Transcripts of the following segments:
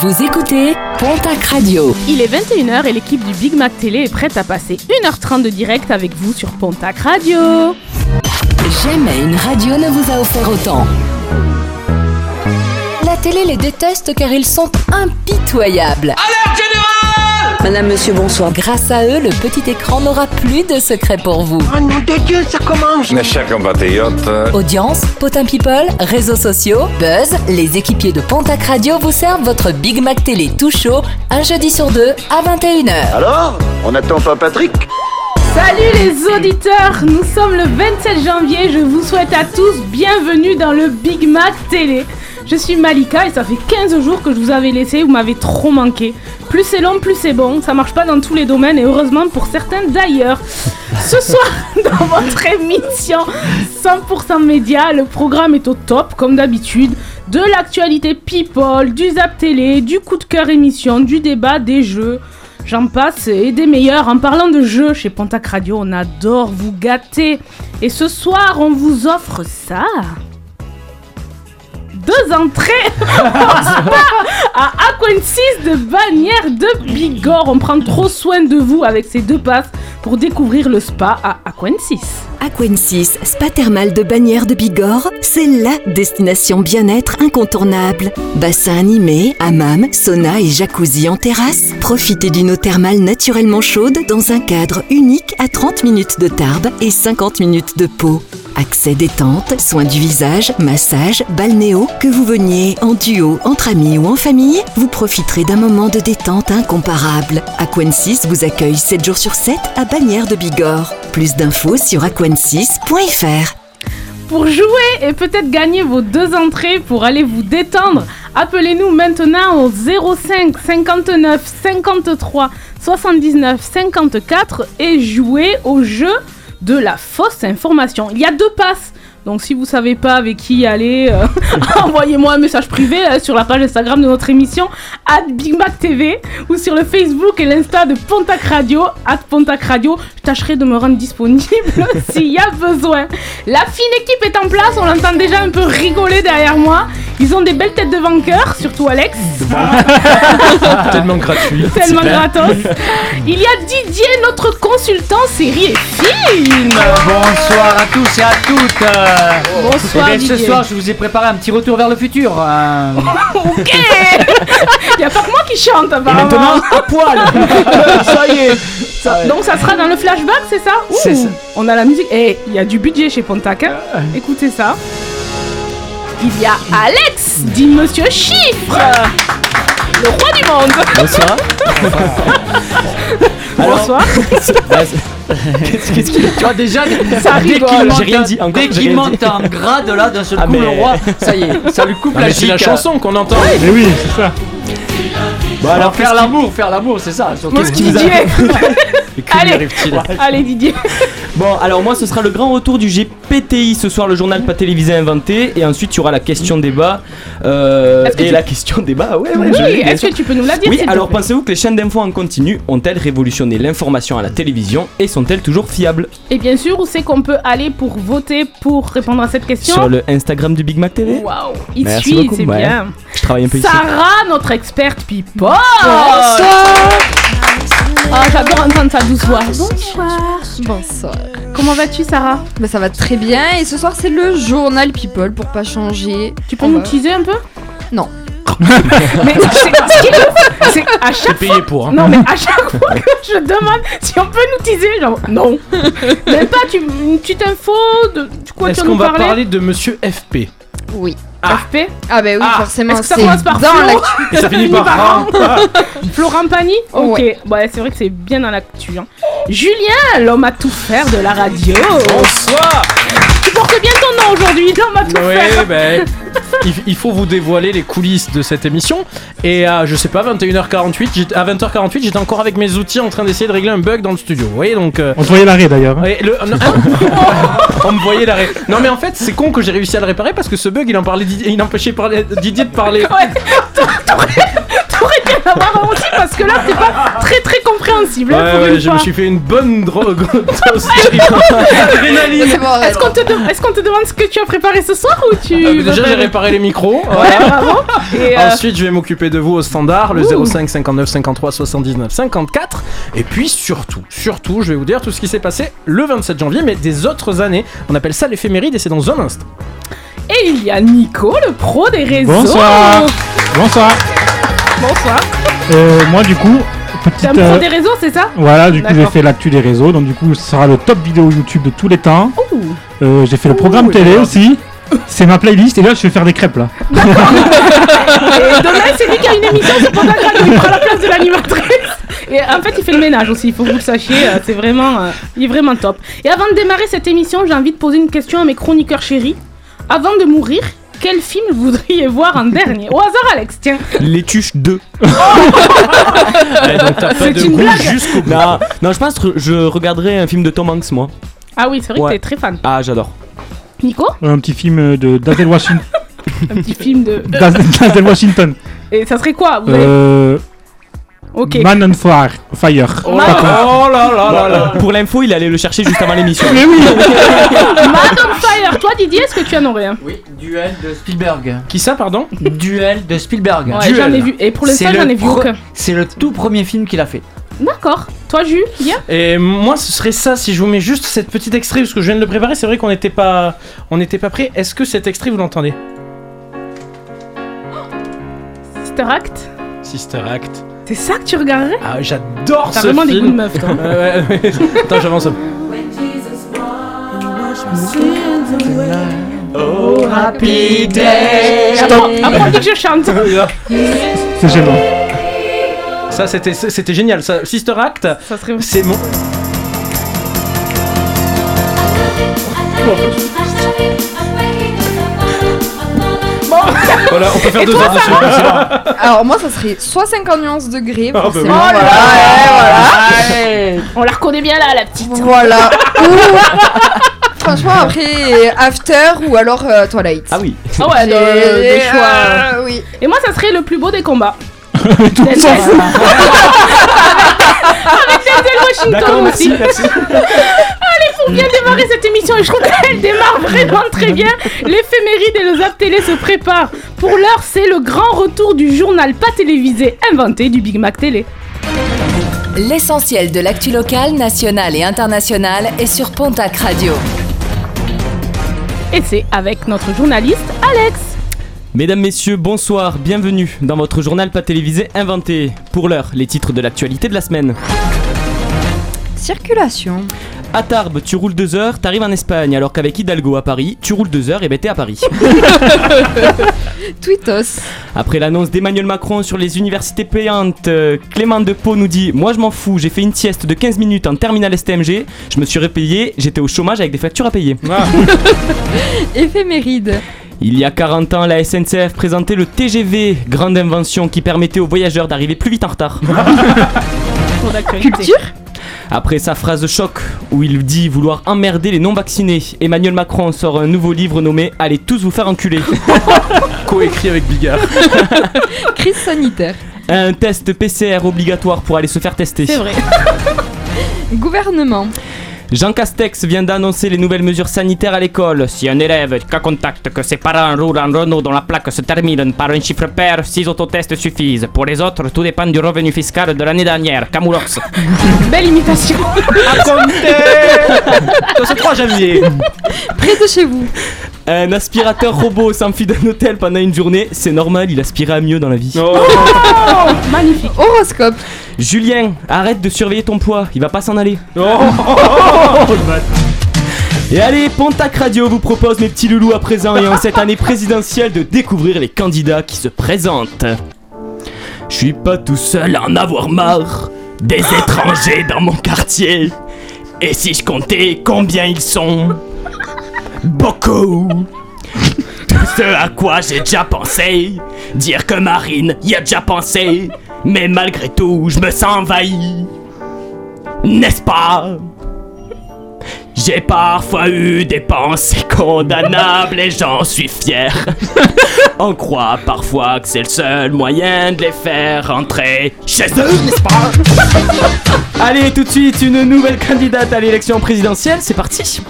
Vous écoutez Pontac Radio. Il est 21h et l'équipe du Big Mac Télé est prête à passer 1h30 de direct avec vous sur Pontac Radio. Jamais une radio ne vous a offert autant. La télé les déteste car ils sont impitoyables. Madame, monsieur, bonsoir. Grâce à eux, le petit écran n'aura plus de secret pour vous. Oh nom de Dieu, ça commence Mes chers compatriotes, Audience, potin people, réseaux sociaux, buzz, les équipiers de Pontac Radio vous servent votre Big Mac Télé tout chaud, un jeudi sur deux à 21h. Alors On n'attend pas Patrick? Salut les auditeurs, nous sommes le 27 janvier, je vous souhaite à tous bienvenue dans le Big Mac Télé. Je suis Malika et ça fait 15 jours que je vous avais laissé, vous m'avez trop manqué. Plus c'est long, plus c'est bon, ça marche pas dans tous les domaines et heureusement pour certains d'ailleurs. Ce soir, dans votre émission 100% média, le programme est au top comme d'habitude. De l'actualité people, du zap télé, du coup de cœur émission, du débat, des jeux. J'en passe et des meilleurs. En parlant de jeux, chez Pontac Radio, on adore vous gâter. Et ce soir, on vous offre ça. Deux entrées à Aquensis de Bagnères de Bigorre. On prend trop soin de vous avec ces deux passes pour découvrir le spa à Aquensis. Aquensis, spa thermal de Bagnères de Bigorre, c'est LA destination bien-être incontournable. Bassin animé, hammam, sauna et jacuzzi en terrasse. Profitez d'une eau thermale naturellement chaude dans un cadre unique à 30 minutes de Tarbes et 50 minutes de Pau. Accès détente, soins du visage, massage, balnéo, que vous veniez en duo, entre amis ou en famille, vous profiterez d'un moment de détente incomparable. Aquensis vous accueille 7 jours sur 7 à Bagnères de Bigorre. Plus d'infos sur aquensis.fr. Pour jouer et peut-être gagner vos deux entrées pour aller vous détendre, appelez-nous maintenant au 05 59 53 79 54 et jouez au jeu de la fausse information. Il y a deux passes. Donc si vous savez pas avec qui aller, euh, envoyez-moi un message privé euh, sur la page Instagram de notre émission at Big Mac TV ou sur le Facebook et l'Insta de Pontac Radio at Pontac Radio. Je tâcherai de me rendre disponible s'il y a besoin. La fine équipe est en place, on l'entend déjà un peu rigoler derrière moi. Ils ont des belles têtes de vainqueurs, surtout Alex. Tellement gratuit. Tellement gratos. Il y a Didier, notre consultant série et film. Bonsoir à tous et à toutes. Euh, Bonsoir, eh bien, ce Didier. soir, je vous ai préparé un petit retour vers le futur. euh, Ok Il n'y a pas que moi qui chante apparemment. maintenant, à poil. ça y est. Ça- Donc ça sera dans le flashback, c'est ça Ouh, ça. On a la musique. Et il y a du budget chez Pontac. hein. Écoutez ça. Il y a Alex, dit Monsieur Chiffre. Le roi du monde. Bonsoir. Bonsoir. Qu'est-ce qu'il Tu vois déjà, Ça qu'il monte, J'ai rien dit, encore, dès qu'il monte en grade là, d'un seul Ah, coup, mais- le roi, ça y est, ça lui coupe Ah, la mais c'est la chic. chanson qu'on entend. Mais oui, c'est ça. Bon, alors faire l'amour, faire l'amour, c'est ça. surtout. Mon Didier. Et que lui Allez. arrive-t-il Allez Didier. Bon, alors moi, ce sera le grand retour du GPTI ce soir, le journal pas télévisé inventé. Et ensuite, il y aura la question débat. Euh, et tu- la question débat, ouais, ouais. Oui, est-ce que tu peux nous la dire Oui, alors pensez-vous que les chaînes d'infos en continu ont-elles révolutionné l'information à la télévision et sont-elles toujours fiables? Et bien sûr, où c'est qu'on peut aller pour voter pour répondre à cette question? Sur le Instagram du Big Mac TV Waouh, il Merci suit, c'est ouais. bien. Je travaille un peu ici. Sarah, notre experte people. Ah, j'adore entendre sa douce voix. Bonsoir. Bonsoir. Comment vas-tu, Sarah? Bah ça va très bien et ce soir c'est le journal People pour pas changer. Tu peux On nous va- teaser un peu? Non. Mais c'est ce qui est ouf, c'est à chaque payé fois. pour. Hein. Non, mais à chaque fois que je demande si on peut nous teaser, genre non. Même pas tu, une petite info de de quoi tu Est-ce qu'on nous va parler? parler de Monsieur FP Oui. FP Ah bah oui Ah, forcément Est-ce que ça commence par dans l'actu. Et ça finit par. Florent Pagny Ok, Ouais. ouais, c'est vrai que c'est bien dans l'actu. hein. Julien, l'homme à tout faire de la radio. Bonsoir Tu portes bien ton nom aujourd'hui, l'homme à tout faire. Oui, ben, il, il faut vous dévoiler les coulisses de cette émission. Et à, je sais pas, 21h48, j'étais- à 20h48, j'étais encore avec mes outils en train d'essayer de régler un bug dans le studio. Vous voyez, donc... euh, On te voyait l'arrêt d'ailleurs. hein. Le- non, on me voyait l'arrêt. Non mais en fait c'est con que j'ai réussi à le réparer parce que ce bug il en parlait Didier- il empêchait parler- Didier de parler. Ouais, outil parce que là, c'est pas très très compréhensible. hein, Ouais, pour ouais, une je fois. me suis fait une bonne drogue. C'est bon, Est-ce qu'on te, de- est-ce qu'on te demande ce que tu as préparé ce soir ou tu. Euh, vas Déjà, j'ai réparé les micros. Ouais, voilà. bravo. Et, euh, Ensuite, je vais m'occuper de vous au standard, le Ouh. 05 59 53 79 54. Et puis surtout, surtout, je vais vous dire tout ce qui s'est passé le 27 janvier, mais des autres années. On appelle ça l'éphéméride et c'est dans un instant. Et il y a Nico, le pro des réseaux. Bonsoir. Bonsoir. Bonsoir. Euh, moi, du coup, petite. pro euh, des réseaux, c'est ça? Voilà, du coup, j'ai fait l'actu des réseaux. Donc, du coup, ce sera le top vidéo YouTube de tous les temps. Euh, j'ai fait le programme Ouh, télé aussi. C'est ma playlist. Et là, je vais faire des crêpes là. Et demain, c'est lui qui a une émission sur Pontac Radio. Il prend la place de l'animatrice. Et en fait, il fait le ménage aussi, il faut que vous le sachiez. euh, C'est vraiment, euh, il est vraiment top. Et avant de démarrer cette émission, j'ai envie de poser une question à mes chroniqueurs chéris. Avant de mourir, quel film voudriez voir en dernier Au hasard, Alex, tiens. Les Tuches 2. Allez, donc t'as pas C'est de une blague. jusqu'au bout. Non, non, je pense que je regarderai un film de Tom Hanks, moi. Ah oui, c'est vrai Ouais. que t'es très fan. Ah, j'adore. Nico, Un petit film de Denzel Washington. un petit film de. Denzel Washington. Et ça serait quoi Vous avez- Euh, Ok. Man on Fire. Fire. Oh là oh là là là là. Pour l'info, il allait le chercher juste avant l'émission. Mais oui. Man on Fire. Toi, Didier, est-ce que tu en aurais un Oui, duel de Spielberg. Qui ça, pardon? Duel de Spielberg. Ouais, j'en ai vu. Et pour l'instant, j'en ai vu aucun. C'est le tout premier film qu'il a fait. D'accord. Toi, Jus, bien Et moi, ce serait ça si je vous mets juste cette petite extrait parce que je viens de le préparer. C'est vrai qu'on n'était pas, on n'était pas prêt. Est-ce que cet extrait vous l'entendez? Sister Act? Sister Act. C'est ça que tu regarderais? Ah, j'adore T'as ce vraiment des film. goûts de meuf, toi. Ouais, ouais, ouais. Attends, j'avance. un peu. Oh, happy day. Attends, après on dit que je chante. C'est gênant. Ça, c'était, c'était génial. Ça, Sister Act, Ça serait. c'est mon. Voilà, on peut faire Et deux toi, heures dessus. c'est. Alors moi ça serait soit 50 nuances degrés, bah forcément. oui. voilà, ouais, voilà. On la reconnaît bien là, la petite. Voilà. Ou- Franchement après After ou alors euh, Twilight. Ah oui. Ah ouais, J'ai- de- des choix. euh, oui. Et moi, ça serait le plus beau des combats. Tout Denzel. s'en fout. Avec Denzel Washington aussi. merci, merci. Allez, pour bien démarrer cette émission, et je trouve qu'elle démarre vraiment très bien. L'éphéméride et le Zap Télé se préparent. Pour l'heure, c'est le grand retour du journal pas télévisé inventé du Big Mac Télé. L'essentiel de l'actu locale, nationale et internationale est sur Pontac Radio. Et c'est avec notre journaliste Alex. Mesdames, messieurs, bonsoir, bienvenue dans votre journal pas télévisé inventé. Pour l'heure, les titres de l'actualité de la semaine. Circulation. À Tarbes, tu roules deux heures, t'arrives en Espagne, alors qu'avec Hidalgo à Paris, tu roules deux heures et ben t'es à Paris. Tweetos. Après l'annonce d'Emmanuel Macron sur les universités payantes, euh, Clément de Pau nous dit Moi je m'en fous, j'ai fait une sieste de 15 minutes en terminale STMG, je me suis repayé, j'étais au chômage avec des factures à payer. Ah, Éphéméride. Il y a 40 ans, la SNCF présentait le TGV, grande invention qui permettait aux voyageurs d'arriver plus vite en retard. Culture? Après sa phrase choc où il dit vouloir emmerder les non-vaccinés, Emmanuel Macron sort un nouveau livre nommé Allez tous vous faire enculer. Coécrit avec Bigard. Crise sanitaire. Un test PCR obligatoire pour aller se faire tester. C'est vrai. Gouvernement. Jean Castex vient d'annoncer les nouvelles mesures sanitaires à l'école. Si un élève cas contact que ses parents roulent en Renault dont la plaque se termine par un chiffre pair, 6 autotests suffisent. Pour les autres, tout dépend du revenu fiscal de l'année dernière. Camoulox. Belle imitation. Ce 3 janvier. Près de chez vous. Un aspirateur robot s'enfuit d'un hôtel pendant une journée. C'est normal, il aspirait à mieux dans la vie. Oh. Oh, magnifique. Horoscope. Julien, arrête de surveiller ton poids, il va pas s'en aller. Oh. Et allez, Pontac Radio vous propose mes petits loulous à présent et en cette année présidentielle de découvrir les candidats qui se présentent. Je suis pas tout seul à en avoir marre des étrangers dans mon quartier. Et si je comptais combien ils sont? Beaucoup ce à quoi j'ai déjà pensé Dire que Marine y a déjà pensé Mais malgré tout, je me sens envahi. N'est-ce pas? J'ai parfois eu des pensées condamnables et j'en suis fier. On croit parfois que c'est le seul moyen de les faire rentrer chez eux, n'est-ce pas? Allez, tout de suite, une nouvelle candidate à l'élection présidentielle, c'est parti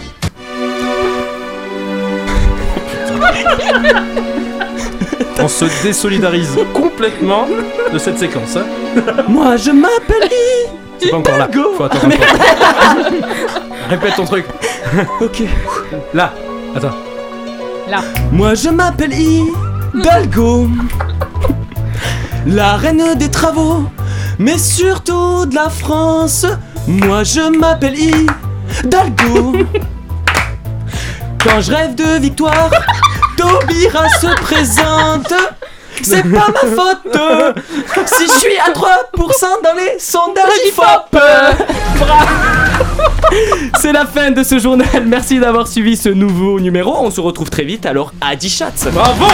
On se désolidarise complètement de cette séquence. hein. Moi je m'appelle I C'est pas encore là. Faut attendre encore. Répète ton truc. Ok. Là. Attends. Là. Moi je m'appelle Hidalgo, la reine des travaux, mais surtout de la France. Moi je m'appelle Hidalgo. Quand je rêve de victoire, Taubira se présente. C'est pas ma faute si je suis à 3% dans les sondages IFOP. C'est la fin de ce journal. Merci d'avoir suivi ce nouveau numéro. On se retrouve très vite. Alors, à 10 chats. Bravo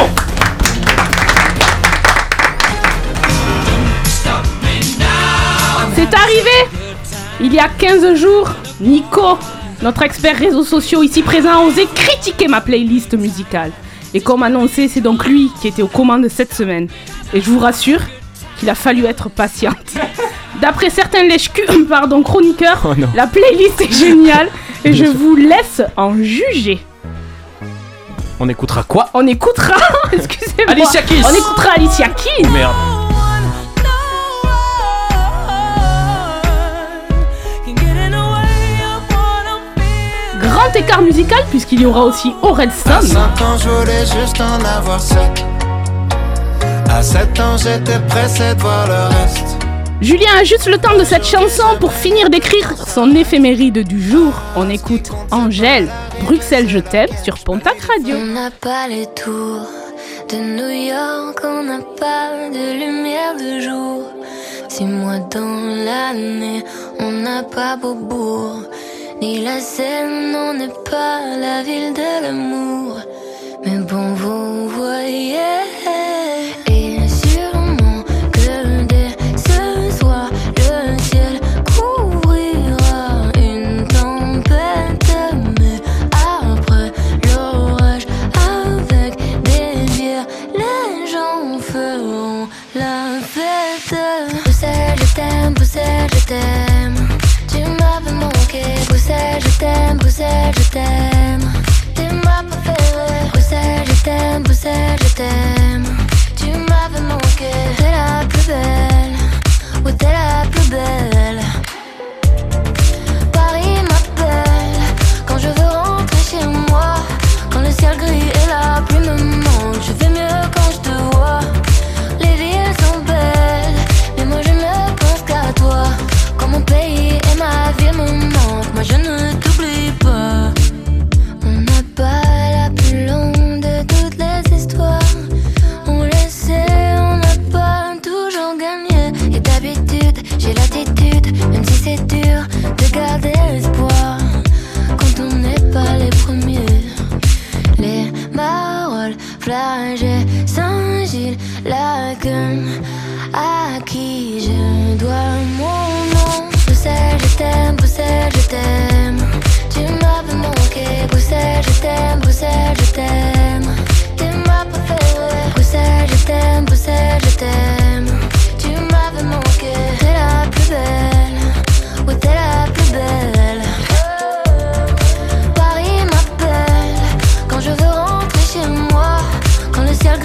C'est arrivé Il y a 15 jours, Nico, notre expert réseaux sociaux ici présent, a osé critiquer ma playlist musicale. Et comme annoncé, c'est donc lui qui était aux commandes cette semaine. Et je vous rassure qu'il a fallu être patiente. D'après certains lèche pardon, chroniqueurs, Oh la playlist est géniale et je vous laisse en juger. On écoutera quoi? On écoutera, excusez-moi. Alicia Keys. On écoutera Alicia Keys. Merde. Grand écart musical puisqu'il y aura aussi Orelsan. À 5 ans, je voulais juste en avoir 7. À 7 ans, j'étais pressé de voir le reste. Julien a juste le temps de cette chanson pour finir d'écrire son éphéméride du jour. On écoute Angèle, Bruxelles je t'aime sur Pontac Radio. On n'a pas les tours de New York, on n'a pas de lumière de jour. Six mois dans l'année, on n'a pas Beaubourg, la Seine, on n'est pas la ville de l'amour. Mais bon, vous voyez, t'aime, je t'aime. T'es ma préférée, Bruxelles, je t'aime, Bruxelles, je t'aime. Tu m'avais manqué, t'es la plus belle, oui, t'es la plus belle. Paris m'appelle quand je veux rentrer chez moi. Quand le ciel gris et la pluie me manquent, je fais mieux quand je te vois. Les villes sont belles, mais moi je ne pense qu'à toi. Quand mon pays et ma ville me manquent, moi je ne flagées, Saint-Gilles, la gueule, à qui je dois mon nom. Bruxelles, je t'aime, Bruxelles, je t'aime. Tu m'avais manqué, Bruxelles, je t'aime, Bruxelles, je t'aime. T'es ma préférée, Bruxelles, je t'aime, Bruxelles, je t'aime.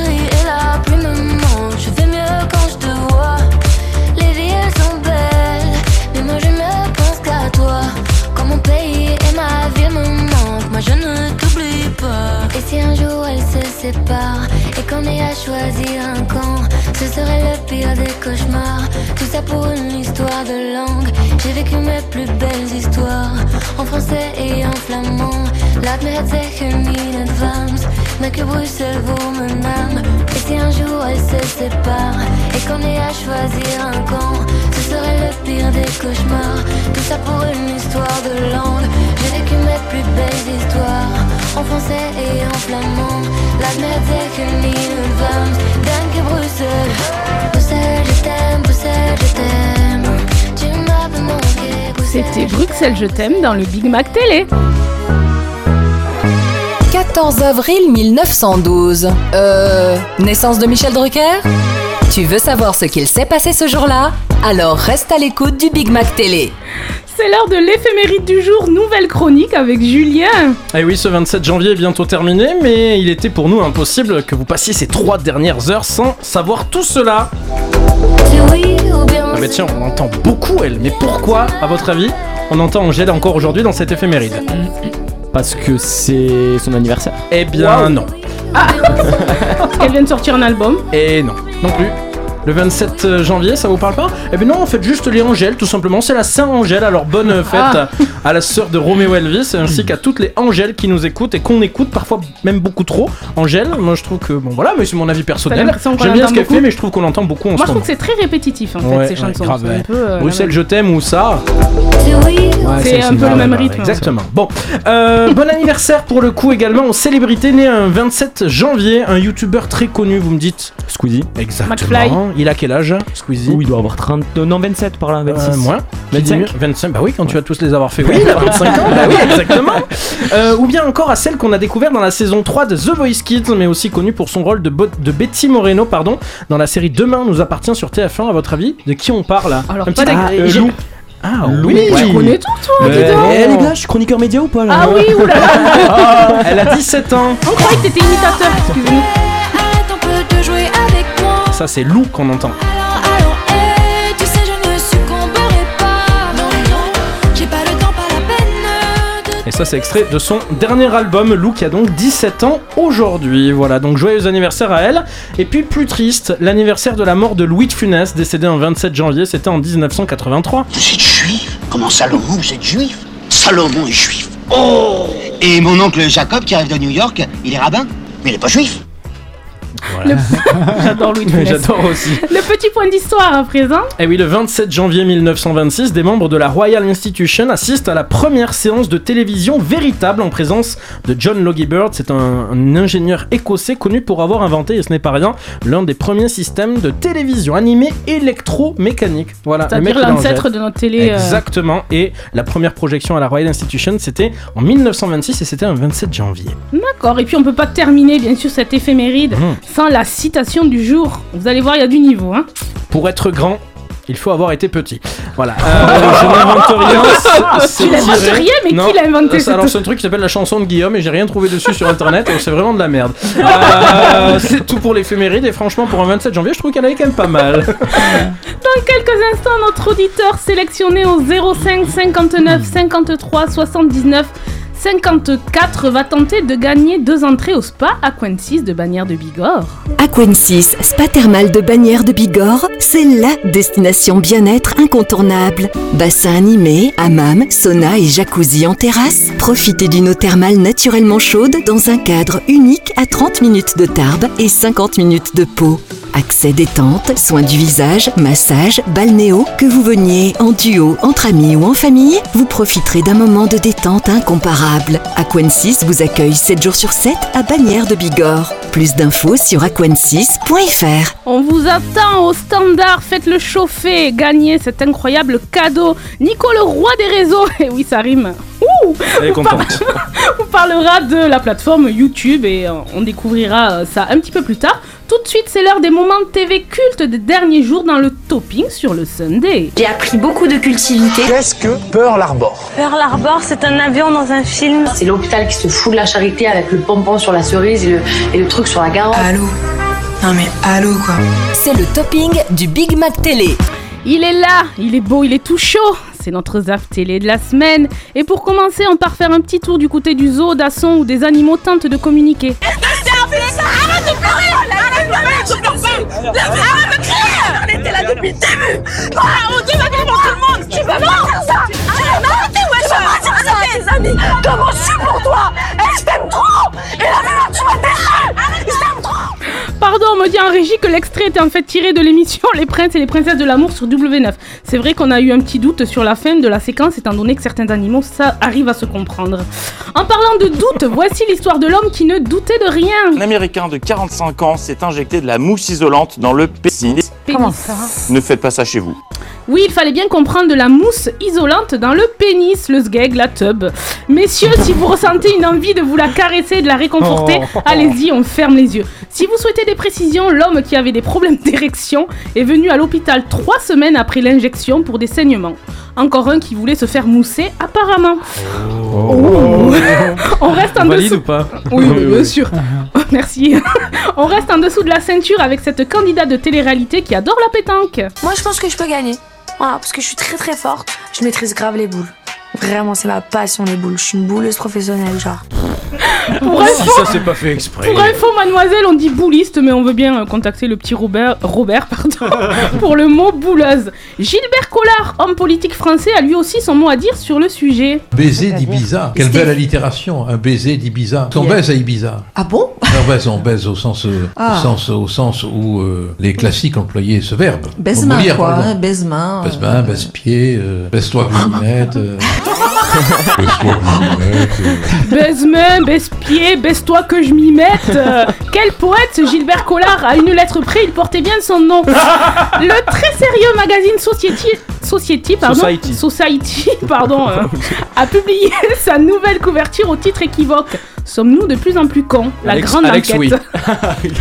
Et la pluie me manquent, je fais mieux quand je te vois. Les villes sont belles, mais moi je ne pense qu'à toi. Quand mon pays et ma ville me manquent, moi je ne t'oublie pas. Et si un jour elles se séparent et qu'on ait à choisir un camp, ce serait le pire des cauchemars. Tout ça pour une histoire de langue. J'ai vécu mes plus belles histoires en français et en flamand. Laat me het zeggen in mais que Bruxelles vaut mon âme. Et si un jour elles se séparent et qu'on ait à choisir un camp, ce serait le pire des cauchemars. Tout ça pour une histoire de langue. J'ai vécu mes plus belles histoires en français et en flamand. Laat me het zeggen in C'était Bruxelles Je t'aime dans le Big Mac Télé. 14 avril 1912. Euh. Naissance de Michel Drucker? Tu veux savoir ce qu'il s'est passé ce jour-là? Alors reste à l'écoute du Big Mac Télé. C'est l'heure de l'éphéméride du jour, nouvelle chronique avec Julien. Et Eh oui, ce 27 janvier est bientôt terminé, mais il était pour nous impossible que vous passiez ces trois dernières heures sans savoir tout cela. C'est oui ou bien Ah mais tiens, on entend beaucoup elle, mais pourquoi, à votre avis, on entend Angèle encore aujourd'hui dans cette éphéméride? Parce que c'est son anniversaire. Eh bien non. Parce qu'elle vient de sortir un album. Et non, non plus. Le 27 janvier, ça vous parle pas? Eh bien non, en fait juste les Angèles, tout simplement. C'est la Saint-Angèle, alors bonne fête Ah. à la sœur de Roméo Elvis, ainsi qu'à toutes les Angèles qui nous écoutent et qu'on écoute parfois même beaucoup trop. Angèle, moi je trouve que, bon voilà, mais c'est mon avis personnel. J'aime bien ce qu'elle fait, beaucoup mais je trouve qu'on l'entend beaucoup en Moi, je trouve que c'est très répétitif en fait, Ouais, ces ouais, chansons. grave, ouais. peu, euh, Bruxelles, je t'aime ou ça C'est oui ou C'est un peu le même rythme. Exactement. Bon, euh, bon anniversaire pour le coup également aux célébrités nées un 27 janvier, un youtubeur très connu, vous me dites Squeezie. Exactement. McFly. Il a quel âge, Squeezie il doit avoir 30. euh, non, 27 par là, 26. Euh, moins. 25. 25, bah oui, quand tu vas tous les avoir fait, oui, il a 25 ans, bah oui, exactement. Euh, ou bien encore à celle qu'on a découvert dans la saison 3 de The Voice Kids, mais aussi connue pour son rôle de, Bo- de Betty Moreno, pardon, dans la série Demain nous appartient sur TF1. À votre avis, de qui on parle là? Alors, Un petit- des- Ah, euh, Lou. Ah Lou, oui, Tu connais tout, toi, dis donc. Eh les gars, je suis chroniqueur média ou pas là? Ah oui, oulala. Ah, Elle a 17 ans. On croyait que t'étais imitateur, excusez-nous. Arrête un peu de jouer avec moi Ça, c'est Lou qu'on entend. Alors, alors, hé, tu sais je ne succomberai pas Non, non, j'ai pas le temps, pas la peine de Et ça, c'est extrait de son dernier album, Lou, qui a donc 17 ans aujourd'hui. Voilà, donc joyeux anniversaire à elle. Et puis, plus triste, l'anniversaire de la mort de Louis de Funès, décédé un 27 janvier, c'était en 1983. Vous êtes juif? Comment Salomon, vous êtes juif? Salomon est juif. Oh Et mon oncle Jacob qui arrive de New York, il est rabbin, mais il est pas juif. J'adore Louis de. J'adore aussi. Le petit point d'histoire à présent. Et oui, le 27 janvier 1926, des membres de la Royal Institution assistent à la première séance de télévision véritable en présence de John Logie Bird. C'est un, un ingénieur écossais connu pour avoir inventé, et ce n'est pas rien, l'un des premiers systèmes de télévision animée électromécanique. Voilà, C'est-à-dire l'ancêtre de notre télé. euh, Exactement, et la première projection à la Royal Institution, c'était en 1926 et c'était un 27 janvier. D'accord, et puis on peut pas terminer bien sûr cette éphéméride Mhm. La citation du jour. Vous allez voir, il y a du niveau. Hein. Pour être grand, il faut avoir été petit. Voilà. Euh, je n'invente rien. c'est- Tu l'inventes tiré. rien, mais qui l'a inventé euh, cette- Alors c'est un truc qui s'appelle la chanson de Guillaume et j'ai rien trouvé dessus sur internet et c'est vraiment de la merde. Euh, c'est tout pour l'éphéméride et franchement pour un 27 janvier je trouve qu'elle avait quand même pas mal. Dans quelques instants, notre auditeur sélectionné au 05 59 53 79 54 va tenter de gagner deux entrées au spa Aquensis de Bagnères de Bigorre. Aquensis, spa thermal de Bagnères de Bigorre, c'est LA destination bien-être incontournable. Bassin animé, hammam, sauna et jacuzzi en terrasse. Profitez d'une eau thermale naturellement chaude dans un cadre unique à 30 minutes de Tarbes et 50 minutes de Pau. Accès détente, soins du visage, massage, balnéo, que vous veniez en duo, entre amis ou en famille, vous profiterez d'un moment de détente incomparable. Aquensis vous accueille 7 jours sur 7 à Bagnères de Bigorre. Plus d'infos sur aquensis.fr. On vous attend au standard, faites le chauffer, gagnez cet incroyable cadeau. Nico le roi des réseaux, et oui ça rime. Ouh Elle est contente. On parlera de la plateforme YouTube et euh, on découvrira euh, ça un petit peu plus tard. Tout de suite, c'est l'heure des moments de TV cultes des derniers jours dans le topping sur le Sunday. J'ai appris beaucoup de cultivité. Qu'est-ce que Pearl Harbor? Pearl Harbor, c'est un avion dans un film. C'est l'hôpital qui se fout de la charité avec le pompon sur la cerise et le, et le truc sur la garde. Allô? Non mais allô quoi? C'est le topping du Big Mac Télé. Il est là, il est beau, il est tout chaud. C'est notre zap télé de la semaine. Et pour commencer, on part faire un petit tour du côté du zoo, d'Asson où des animaux tentent de communiquer. Ah, Comment je suis pour toi Eh, t'aime trop Et maintenant, tu Pardon, on me dit en régie que l'extrait était en fait tiré de l'émission Les Princes et les Princesses de l'amour sur W9. C'est vrai qu'on a eu un petit doute sur la fin de la séquence étant donné que certains animaux, ça arrive à se comprendre. En parlant de doute, voici l'histoire de l'homme qui ne doutait de rien. Un Américain de 45 ans s'est injecté de la mousse isolante dans le pénis. Comment ça Ne faites pas ça chez vous. Oui, il fallait bien comprendre de la mousse isolante dans le pénis, le sgeg, la tub. Messieurs, si vous ressentez une envie de vous la caresser, de la réconforter, Oh. allez-y, on ferme les yeux. Si vous souhaitez des précisions, l'homme qui avait des problèmes d'érection est venu à l'hôpital trois semaines après l'injection pour des saignements. Encore un qui voulait se faire mousser, apparemment. Oh. On reste en dessous. ou pas Oui, oui, bien sûr. Merci. On reste en dessous de la ceinture avec cette candidate de télé-réalité qui adore la pétanque. Moi, je pense que je peux gagner. Voilà, parce que je suis très très forte. Je maîtrise grave les boules. Vraiment, c'est ma passion les boules. Je suis une bouleuse professionnelle, genre. Pour Si info, ça c'est pas fait exprès. pour info, mademoiselle, on dit bouliste, mais on veut bien euh, contacter le petit Robert, Robert pardon, pour le mot bouleuse. Gilbert Collard, homme politique français, a lui aussi son mot à dire sur le sujet. Baiser d'Ibiza. Quelle belle allitération, un baiser d'Ibiza. On baise à Ibiza. Ah bon? On baise, on baise au sens, euh, Ah. au sens, au sens où euh, les classiques employaient ce verbe. Baise-main, quoi. hein, Baise-main. Baise-main, baise-pied, euh, baise-toi Guillemette. euh. euh. Baise-main, baise-pied, baise-toi que je m'y mette. Euh, quel poète ce Gilbert Collard À une lettre près, il portait bien son nom. Le très sérieux magazine Society, Society, pardon, Society. Society, pardon, euh, a publié sa nouvelle couverture au titre équivoque. Sommes-nous de plus en plus cons? La Alex- grande Alex, enquête. oui.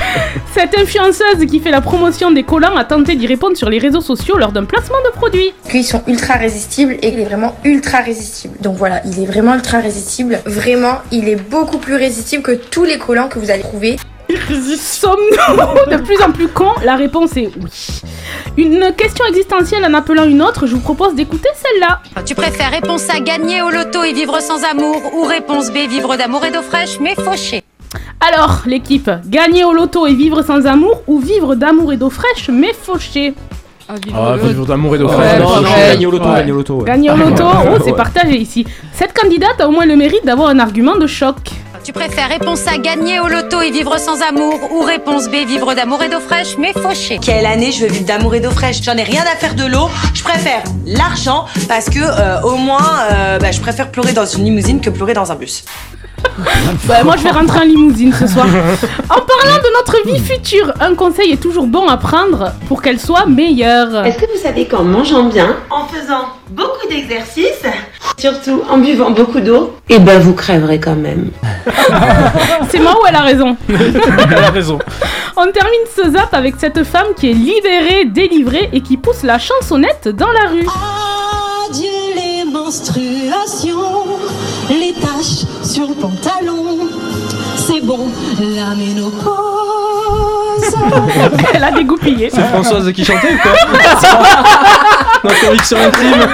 Cette influenceuse qui fait la promotion des collants a tenté d'y répondre sur les réseaux sociaux lors d'un placement de produit. Ils sont ultra résistibles et il est vraiment ultra résistible. Donc voilà, il est vraiment ultra résistible. Vraiment, il est beaucoup plus résistible que tous les collants que vous allez trouver. Sommes-nous de plus en plus cons La réponse est oui. Une question existentielle en appelant une autre, je vous propose d'écouter celle-là. Tu préfères réponse A gagner au loto et vivre sans amour ou réponse B vivre d'amour et d'eau fraîche mais fauché Alors, l'équipe, gagner au loto et vivre sans amour ou vivre d'amour et d'eau fraîche mais fauché Ah, vivre d'amour et d'eau fraîche. non, gagner au loto, gagner au loto. ouais. Gagner au loto, oh, c'est partagé ici. Cette candidate a au moins le mérite d'avoir un argument de choc. Tu préfères réponse A gagner au loto et vivre sans amour ou réponse B vivre d'amour et d'eau fraîche mais fauché? Quelle année je veux vivre d'amour et d'eau fraîche? J'en ai rien à faire de l'eau. Je préfère l'argent parce que euh, au moins euh, bah, je préfère pleurer dans une limousine que pleurer dans un bus. Bah, moi, je vais rentrer en limousine ce soir. En parlant de notre vie future, un conseil est toujours bon à prendre pour qu'elle soit meilleure. Est-ce que vous savez qu'en mangeant bien, en faisant beaucoup d'exercices, surtout en buvant beaucoup d'eau, et ben vous crèverez quand même. C'est moi ou elle a raison Elle a raison. On termine ce zap avec cette femme qui est libérée, délivrée et qui pousse la chansonnette dans la rue. Adieu les menstruations, les taches sur le pantalon. C'est bon, la ménopause. Elle a dégoupillé. C'est Françoise qui chantait ou quoi Dans Conviction intime.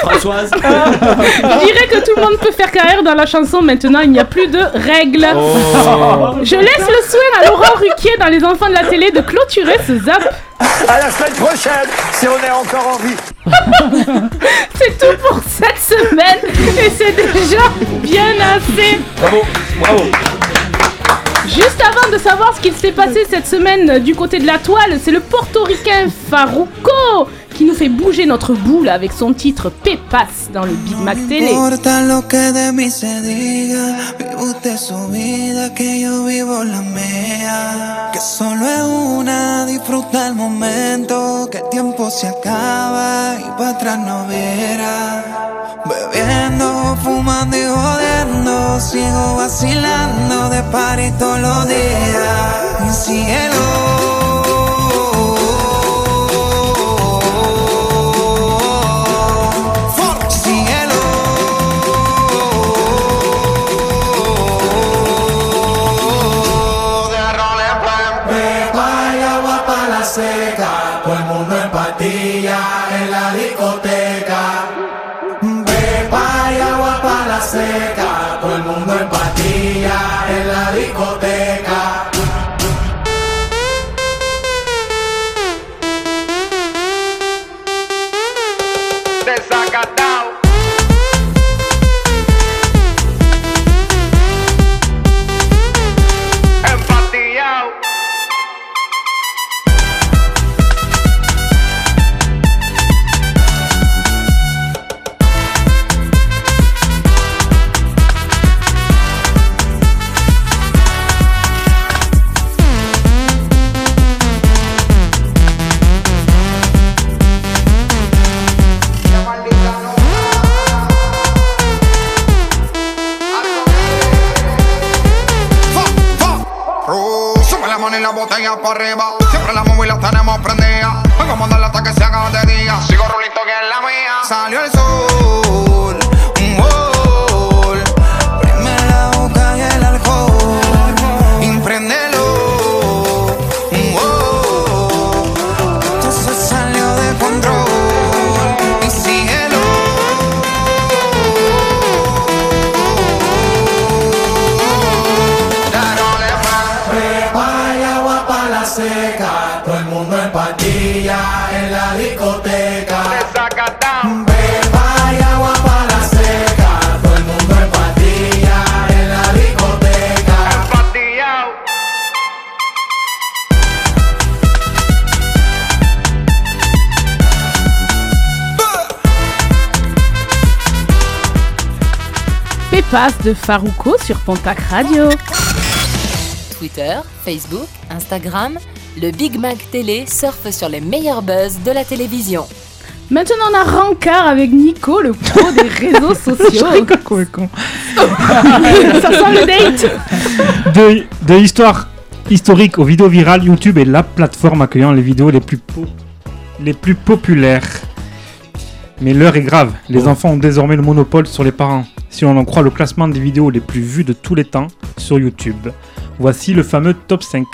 Françoise Je dirais que tout le monde peut faire carrière dans la chanson maintenant, il n'y a plus de règles. Oh. Je laisse le soin à Laurent Ruquier dans Les Enfants de la télé de clôturer ce zap. À la semaine prochaine, si on est encore en vie. C'est tout pour cette semaine et c'est déjà bien assez. Bravo, bravo. Juste avant de savoir ce qu'il s'est passé cette semaine du côté de la toile, c'est le portoricain Faruco qui nous fait bouger notre boule avec son titre Pépas dans le Big Mac Télé. Bebiendo, fumando y jodiendo, sigo vacilando de party todos los días. Mi cielo. Pépas de Farouko sur Pontac Radio. Twitter, Facebook, Instagram, le Big Mac Télé surfe sur les meilleurs buzz de la télévision. Maintenant, on a Rancard avec Nico, le pro des réseaux sociaux. Ça sent le date. De, de l'histoire historique aux vidéos virales, YouTube est la plateforme accueillant les vidéos les plus, po- les plus populaires. Mais l'heure est grave. Les enfants ont désormais le monopole sur les parents. Si l'on en croit le classement des vidéos les plus vues de tous les temps sur YouTube. Voici le fameux top 5.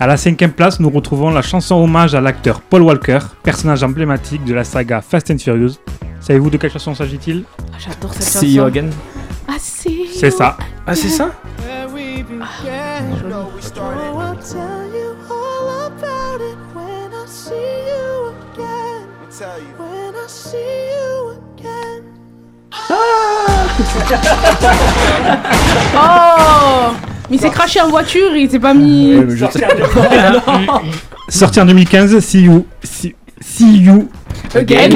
À la cinquième place, nous retrouvons la chanson hommage à l'acteur Paul Walker, personnage emblématique de la saga Fast and Furious. Savez-vous de quelle chanson s'agit-il? Ah, J'adore cette See you chanson. again. Ah, si. C'est ça. Ah, c'est ça? Oh Mais il s'est craché en voiture, il s'est pas mis. Sorti en 2015, See You. See, See You. Again.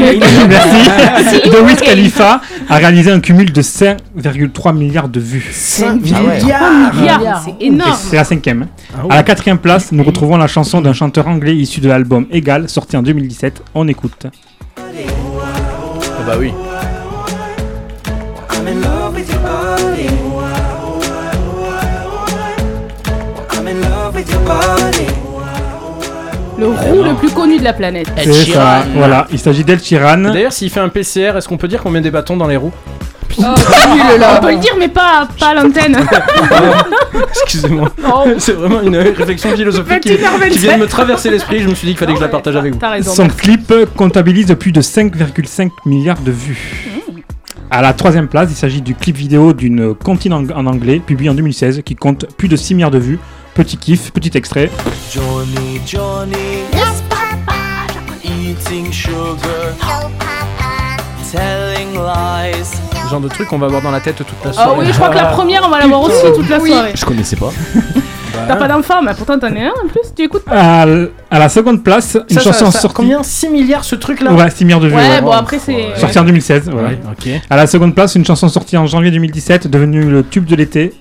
Merci. See You de Wiz again. Khalifa a réalisé un cumul de 5,3 milliards de vues. 5 Ah ouais. milliards, c'est énorme. C'est la cinquième. Ah À la quatrième place, nous retrouvons la chanson d'un chanteur anglais issu de l'album Egal, sorti en 2017. On écoute. Ah bah oui. I'm in love with your body. I'm in love with your body. Le roux le plus connu de la planète. C'est ça. Voilà, il s'agit d'El Sheeran. D'ailleurs, s'il fait un PCR, est-ce qu'on peut dire qu'on met des bâtons dans les roues? On peut le dire, mais pas, pas à l'antenne. Excusez-moi. C'est vraiment une réflexion philosophique qui, 21h27. qui vient de me traverser l'esprit. Je me suis dit qu'il fallait que je la partage avec vous. Raison. Son clip comptabilise plus de 5,5 milliards de vues. À la troisième place, il s'agit du clip vidéo d'une comptine en anglais, publié en 2016, qui compte plus de 6 milliards de vues. Petit kiff, petit extrait. Johnny, Johnny. Yes, Papa. Eating sugar. Papa. Telling lies. Genre de truc qu'on va avoir dans la tête toute la Ah soirée. oui, je crois que la première, on va l'avoir aussi toute la soirée. Je connaissais pas. T'as pas d'enfant, mais pourtant t'en es un en plus, tu écoutes pas. À, l- à la seconde place, une Ça, ça- chanson ça- sortie. Combien 6 milliards ce truc là Ouais, 6 milliards de vues. Ouais, bon, après, c'est- Sorti en 2016. Voilà. Ouais, ok. À la seconde place, une chanson sortie en janvier 2017, devenue le tube de l'été.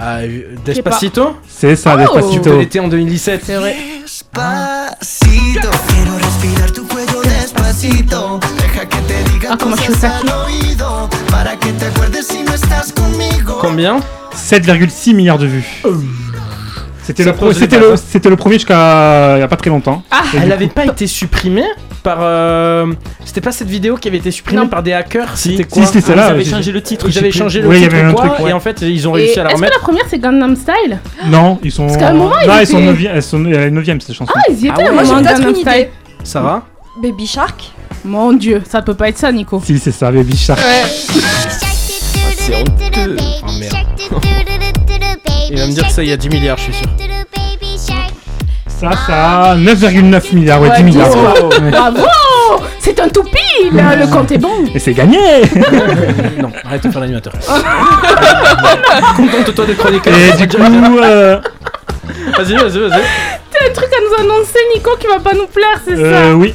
Ah, euh, Despacito C'est ça, Oh Despacito. De l'été en 2017. C'est vrai. Despacito, quiero respirar tu cuello despacito. Deja que te diga Ah, cosas al oído. Para que te acuerdes si no estás conmigo. Combien? 7,6 milliards de vues. C'était Ça le, pro- c'était le, c'était le premier jusqu'à il y a pas très longtemps. Ah, Et Elle du avait coup- pas été supprimée par. euh, C'était pas cette vidéo qui avait été supprimée Non. par des hackers Si. C'était quoi Si, c'était celle-là. Ils avaient changé le titre. Ils je avaient plus. changé le Oui, il y titre avait un quoi, truc, ouais. et en fait ils ont Et réussi à la Est-ce que remettre. la première c'est Gangnam Style? Non, ils sont. Parce qu'à un moment, non, ils sont étaient- 9 elles sont à la 9ème cette chanson. Ah, ils y étaient, ouais, à un moi, j'ai moment, peut-être Gangnam une Style. idée. Sarah? Baby Shark? Mon dieu, ça peut pas être ça, Nico. Si, c'est ça, Baby Shark. C'est honteux. Oh merde. Il va me dire que ça il y a 10 milliards, je suis sûr. Ça, ça a 9,9 milliards, ouais, 10 milliards. bravo. C'est un toupie, là, le compte est bon. Et c'est gagné non, arrête de faire l'animateur. Contente-toi d'être chroniqueur. Et du coup, euh, Vas-y, vas-y, vas-y. T'as un truc à nous annoncer, Nico, qui va pas nous plaire, c'est euh, ça oui.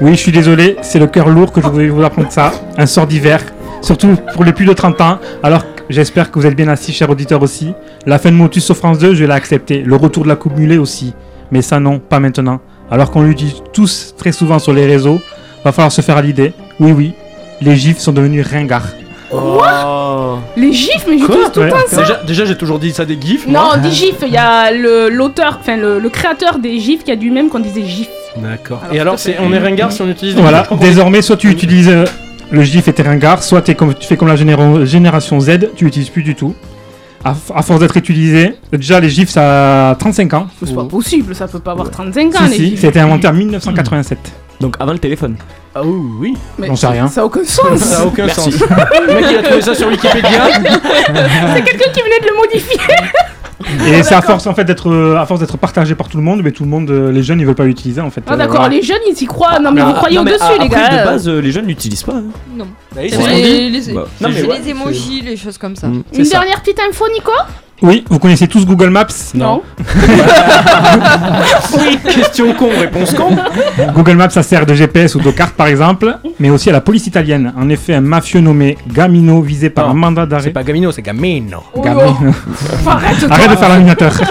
Oui, je suis désolé, c'est le cœur lourd que je voulais vous apprendre ça. Un sort d'hiver, surtout pour les plus de 30 ans. Alors, j'espère que vous êtes bien assis, chers auditeurs aussi. La fin de Motus sur France 2, je l'ai accepté. Le retour de la Coupe Mulet aussi. Mais ça, non, pas maintenant. Alors qu'on l'utilise tous très souvent sur les réseaux, va falloir se faire à l'idée. Oui, oui, les gifs sont devenus ringards. Quoi Les gifs, mais j'utilise tout le temps ça. Déjà, déjà, j'ai toujours dit ça des gifs. Non, moi. on dit gif. Il y a le- l'auteur, enfin le, le créateur des gifs qui a dit même qu'on disait gif. D'accord. Alors, Et alors, c'est, on est ringard si on utilise des Voilà, gifs, désormais, soit tu utilises euh, le GIF t'es ringard, soit comme, tu fais comme la généra- génération Z, tu utilises plus du tout. À, force d'être utilisé, déjà les GIFs ça a 35 ans. C'est pas possible, ça peut pas avoir 35 ans Si, les si, gifs. ça a été inventé en 1987. Donc avant le téléphone. Ah oui, oui. Mais J'en sais rien. Ça a aucun sens. Ça a aucun Merci. sens. Le mec, il a trouvé ça sur Wikipédia. C'est quelqu'un qui venait de le modifier. Et c'est à force en fait d'être euh, à force d'être partagé par tout le monde, mais tout le monde, euh, les jeunes, ils veulent pas l'utiliser en fait. Ah Euh, d'accord, voilà. les jeunes ils y croient. Non mais Ah, vous croyez non, mais au-dessus a- les gars. de base, euh, les jeunes n'utilisent pas. hein. Non. Bah C'est les, les- Bah, les emojis, les choses comme ça. Mm. Une dernière petite info, Nico? Oui, vous connaissez tous Google Maps Non. oui, question con, réponse con. Google Maps, ça sert de GPS ou de carte par exemple, mais aussi à la police italienne. En effet, un mafieux nommé Gamino, visé par un mandat C'est d'arrêt. pas Gamino, c'est Gamino. Gamino. Arrête Arrête de faire l'animateur.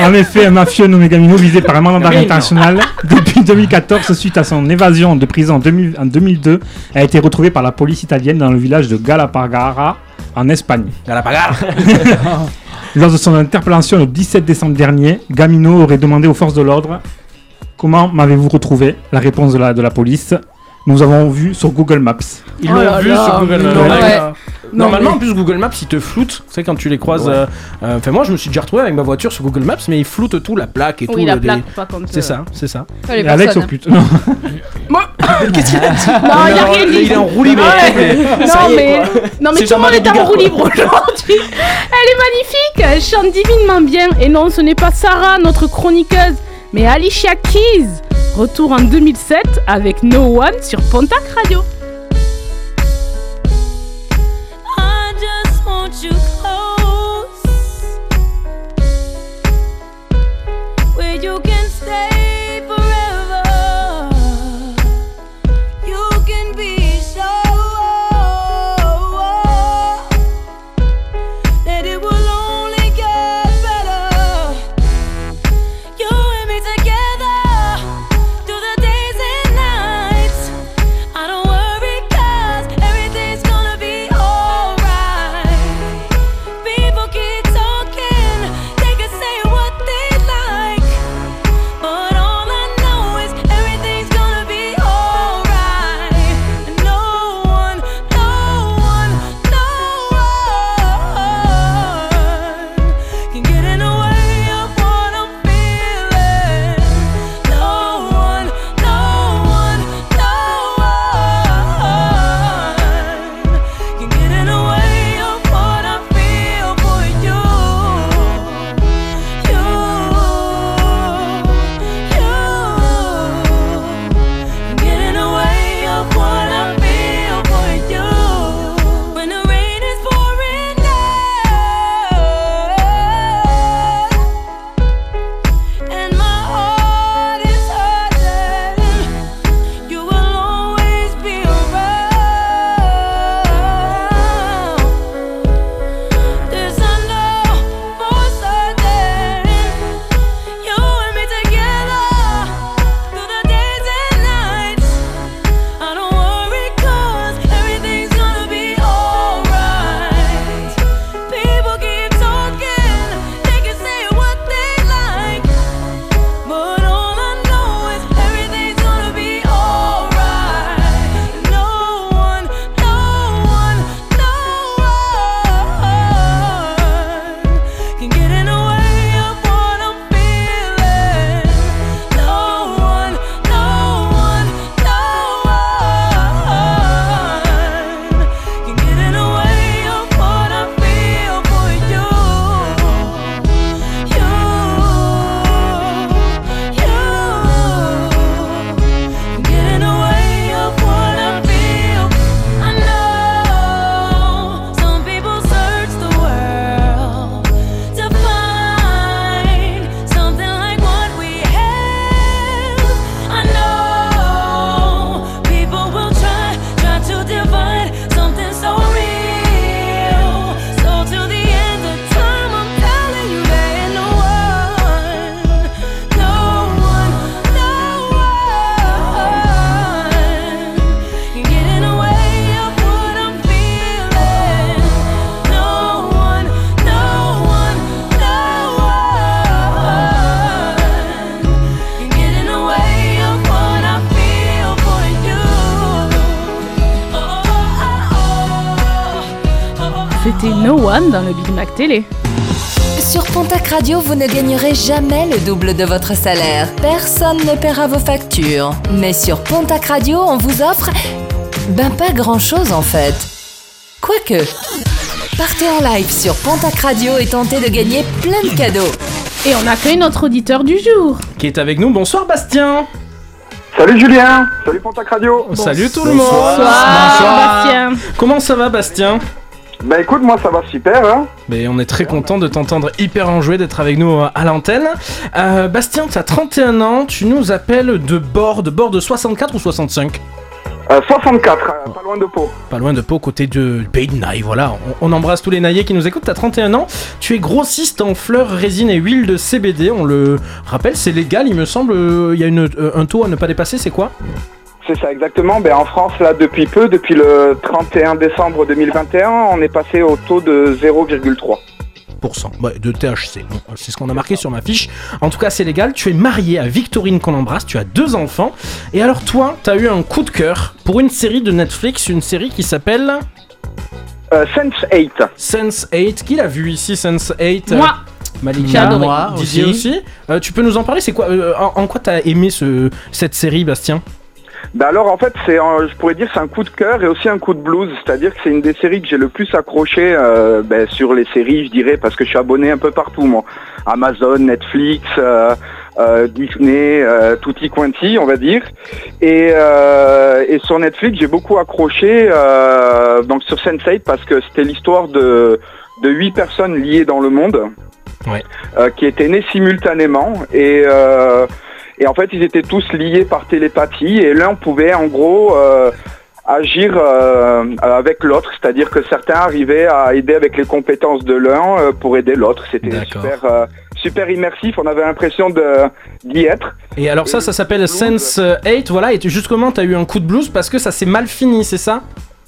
En effet, un mafieux nommé Gamino, visé par un mandat d'arrêt international depuis 2014 suite à son évasion de prison en, 2000 en 2002, a été retrouvé par la police italienne dans le village de Galapagara en Espagne. Galapagara. Lors de son interpellation le 17 décembre dernier, Gamino aurait demandé aux forces de l'ordre Comment m'avez-vous retrouvé? La réponse de la, de la police Nous avons vu sur Google Maps. Ils Oh l'ont vu là, sur Google Maps. Ouais. Normalement, en plus, Google Maps, il te floute. Tu sais, quand tu les croises. euh, euh, Enfin, moi, je me suis déjà retrouvé avec ma voiture sur Google Maps, mais il floute tout, la plaque et tout. Oui, la le- des- plaque, pas contre. C'est ça, c'est ça. Et Alex, au plus. Non. Qu'est-ce qu'il a dit Non, il a rien dit. Il est en roue libre. Ouais. Non est, mais, non mais tout le monde est en roue libre aujourd'hui. Elle est magnifique, elle chante divinement bien. Et non, ce n'est pas Sarah, notre chroniqueuse, mais Alicia Keys. Retour en 2007 avec No One sur Pontac Radio. Mac Télé. Sur Pontac Radio, vous ne gagnerez jamais le double de votre salaire. Personne ne paiera vos factures. Mais sur Pontac Radio, on vous offre... Ben pas grand-chose en fait. Quoique... Partez en live sur Pontac Radio et tentez de gagner plein de cadeaux. Et on accueille notre auditeur du jour. Qui est avec nous. Bonsoir Bastien. Salut Julien, salut Pontac Radio. Salut tout le monde. Bonsoir, Bastien. Comment ça va Bastien? Bah écoute, moi ça va super. Hein. Mais on est très content de t'entendre hyper enjoué, d'être avec nous euh, à l'antenne. Euh, Bastien, tu as 31 ans, tu nous appelles de bord, de bord de 64 ou 65 Euh, 64, euh, pas loin de Pau. Pas loin de Pau, côté de du pays de Naï, voilà. On, on embrasse tous les naïers qui nous écoutent. T'as 31 ans, tu es grossiste en fleurs, résine et huile de CBD. On le rappelle, c'est légal, il me semble. Il y a une, un taux à ne pas dépasser, c'est quoi? C'est ça exactement. Ben, en France, là, depuis peu, depuis le 31 décembre 2021, on est passé au taux de 0,3. Ouais, de THC. Bon, c'est ce qu'on a marqué sur ma fiche. En tout cas, c'est légal. Tu es marié à Victorine qu'on embrasse. Tu as deux enfants. Et alors, toi, tu as eu un coup de cœur pour une série de Netflix, une série qui s'appelle. Euh, Sense 8. Sense 8. Qui l'a vu ici, Sense 8 Moi. J'ai Malika, moi Didier aussi. Euh, tu peux nous en parler C'est quoi euh, en, en quoi t'as aimé ce, cette série, Bastien? Ben alors en fait, c'est, je pourrais dire c'est un coup de cœur et aussi un coup de blues. C'est-à-dire que c'est une des séries que j'ai le plus accroché euh, ben, sur les séries, je dirais, parce que je suis abonné un peu partout, moi. Amazon, Netflix, euh, euh, Disney, tutti quanti, on va dire. Et, euh, et sur Netflix, j'ai beaucoup accroché euh, donc sur Sense8 parce que c'était l'histoire de de huit personnes liées dans le monde Ouais. euh, qui étaient nées simultanément et euh, et en fait ils étaient tous liés par télépathie et l'un pouvait en gros euh, agir euh, avec l'autre, c'est-à-dire que certains arrivaient à aider avec les compétences de l'un euh, pour aider l'autre. C'était super euh, super immersif, on avait l'impression d'y être. Et alors, ça, ça s'appelle Sense 8. Voilà. Et tu- justement, t'as eu un coup de blues parce que ça s'est mal fini, c'est ça?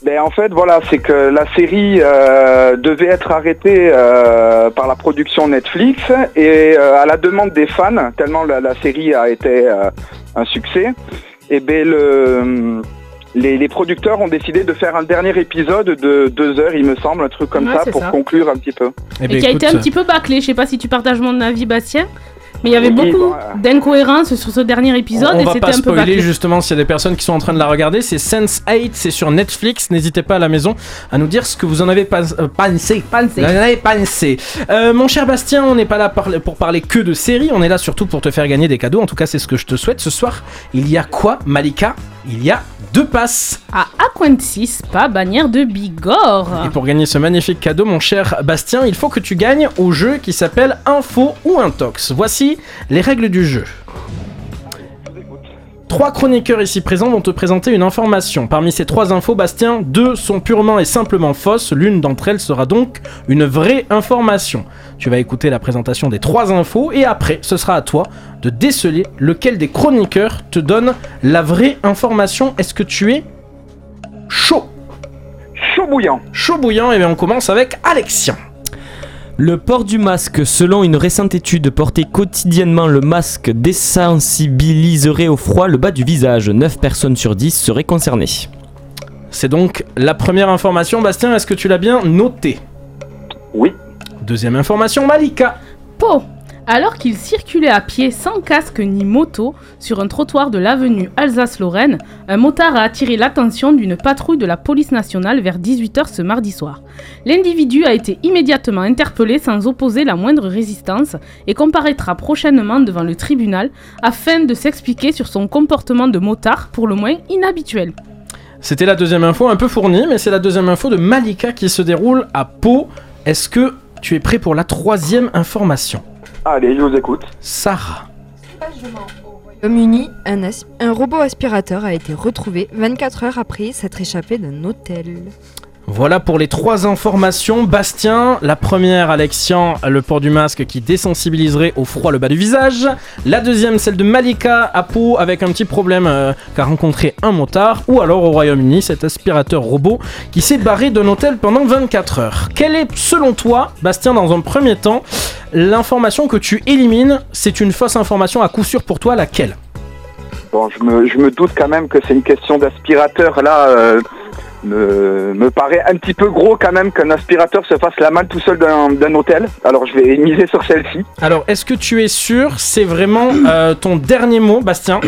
Ben, en fait, voilà, c'est que la série euh, devait être arrêtée euh, par la production Netflix et euh, à la demande des fans, tellement la, la série a été euh, un succès, et ben le, les, les producteurs ont décidé de faire un dernier épisode de deux heures, il me semble, un truc comme Ouais, ça, pour ça. conclure un petit peu. Eh Et qui a été un petit peu bâclé. Je sais pas si tu partages mon avis, Bastien. Mais il y avait beaucoup bah, d'incohérences sur ce dernier épisode on et va c'était pas un peu spoiler justement s'il y a des personnes qui sont en train de la regarder. C'est Sense 8, c'est sur Netflix. N'hésitez pas à la maison à nous dire ce que vous en avez pas, euh, pensé. Pensé. Vous en avez pensé. Euh, mon cher Bastien, on n'est pas là pour parler que de séries. On est là surtout pour te faire gagner des cadeaux. En tout cas, c'est ce que je te souhaite ce soir. Il y a quoi, Malika? Il y a deux passes. À Aquentis, pas bannière de Bigorre. Et pour gagner ce magnifique cadeau, mon cher Bastien, il faut que tu gagnes au jeu qui s'appelle Info ou Intox. Voici les règles du jeu. Trois chroniqueurs ici présents vont te présenter une information. Parmi ces trois infos, Bastien, deux sont purement et simplement fausses. L'une d'entre elles sera donc une vraie information. Tu vas écouter la présentation des trois infos et après, ce sera à toi de déceler lequel des chroniqueurs te donne la vraie information. Est-ce que tu es chaud? Chaud bouillant. Chaud bouillant, et bien on commence avec Alexien. Le port du masque, selon une récente étude, porter quotidiennement le masque désensibiliserait au froid le bas du visage. 9 personnes sur 10 seraient concernées. C'est donc la première information. Bastien, est-ce que tu l'as bien noté Oui. Deuxième information, Malika. Pau. Alors qu'il circulait à pied sans casque ni moto sur un trottoir de l'avenue Alsace-Lorraine, un motard a attiré l'attention d'une patrouille de la police nationale vers 18h ce mardi soir. L'individu a été immédiatement interpellé sans opposer la moindre résistance et comparaîtra prochainement devant le tribunal afin de s'expliquer sur son comportement de motard pour le moins inhabituel. C'était la deuxième info, un peu fournie, mais c'est la deuxième info de Malika qui se déroule à Pau. Est-ce que tu es prêt pour la troisième information? Allez, je vous écoute. Sarah. Royaume-Uni, un, as- un robot aspirateur a été retrouvé 24 heures après s'être échappé d'un hôtel. Voilà pour les trois informations. Bastien, la première, Alexian, le port du masque qui désensibiliserait au froid le bas du visage. La deuxième, celle de Malika à Pau avec un petit problème euh, qu'a rencontré un motard. Ou alors au Royaume-Uni, cet aspirateur robot qui s'est barré d'un hôtel pendant 24 heures. Quelle est, selon toi, Bastien, dans un premier temps, l'information que tu élimines? C'est une fausse information à coup sûr pour toi, laquelle? Bon, je me, doute quand même que c'est une question d'aspirateur là. euh, me, me paraît un petit peu gros quand même qu'un aspirateur se fasse la malle tout seul d'un hôtel. Alors je vais miser sur celle-ci. Alors, est-ce que tu es sûr? C'est vraiment euh, ton dernier mot, Bastien?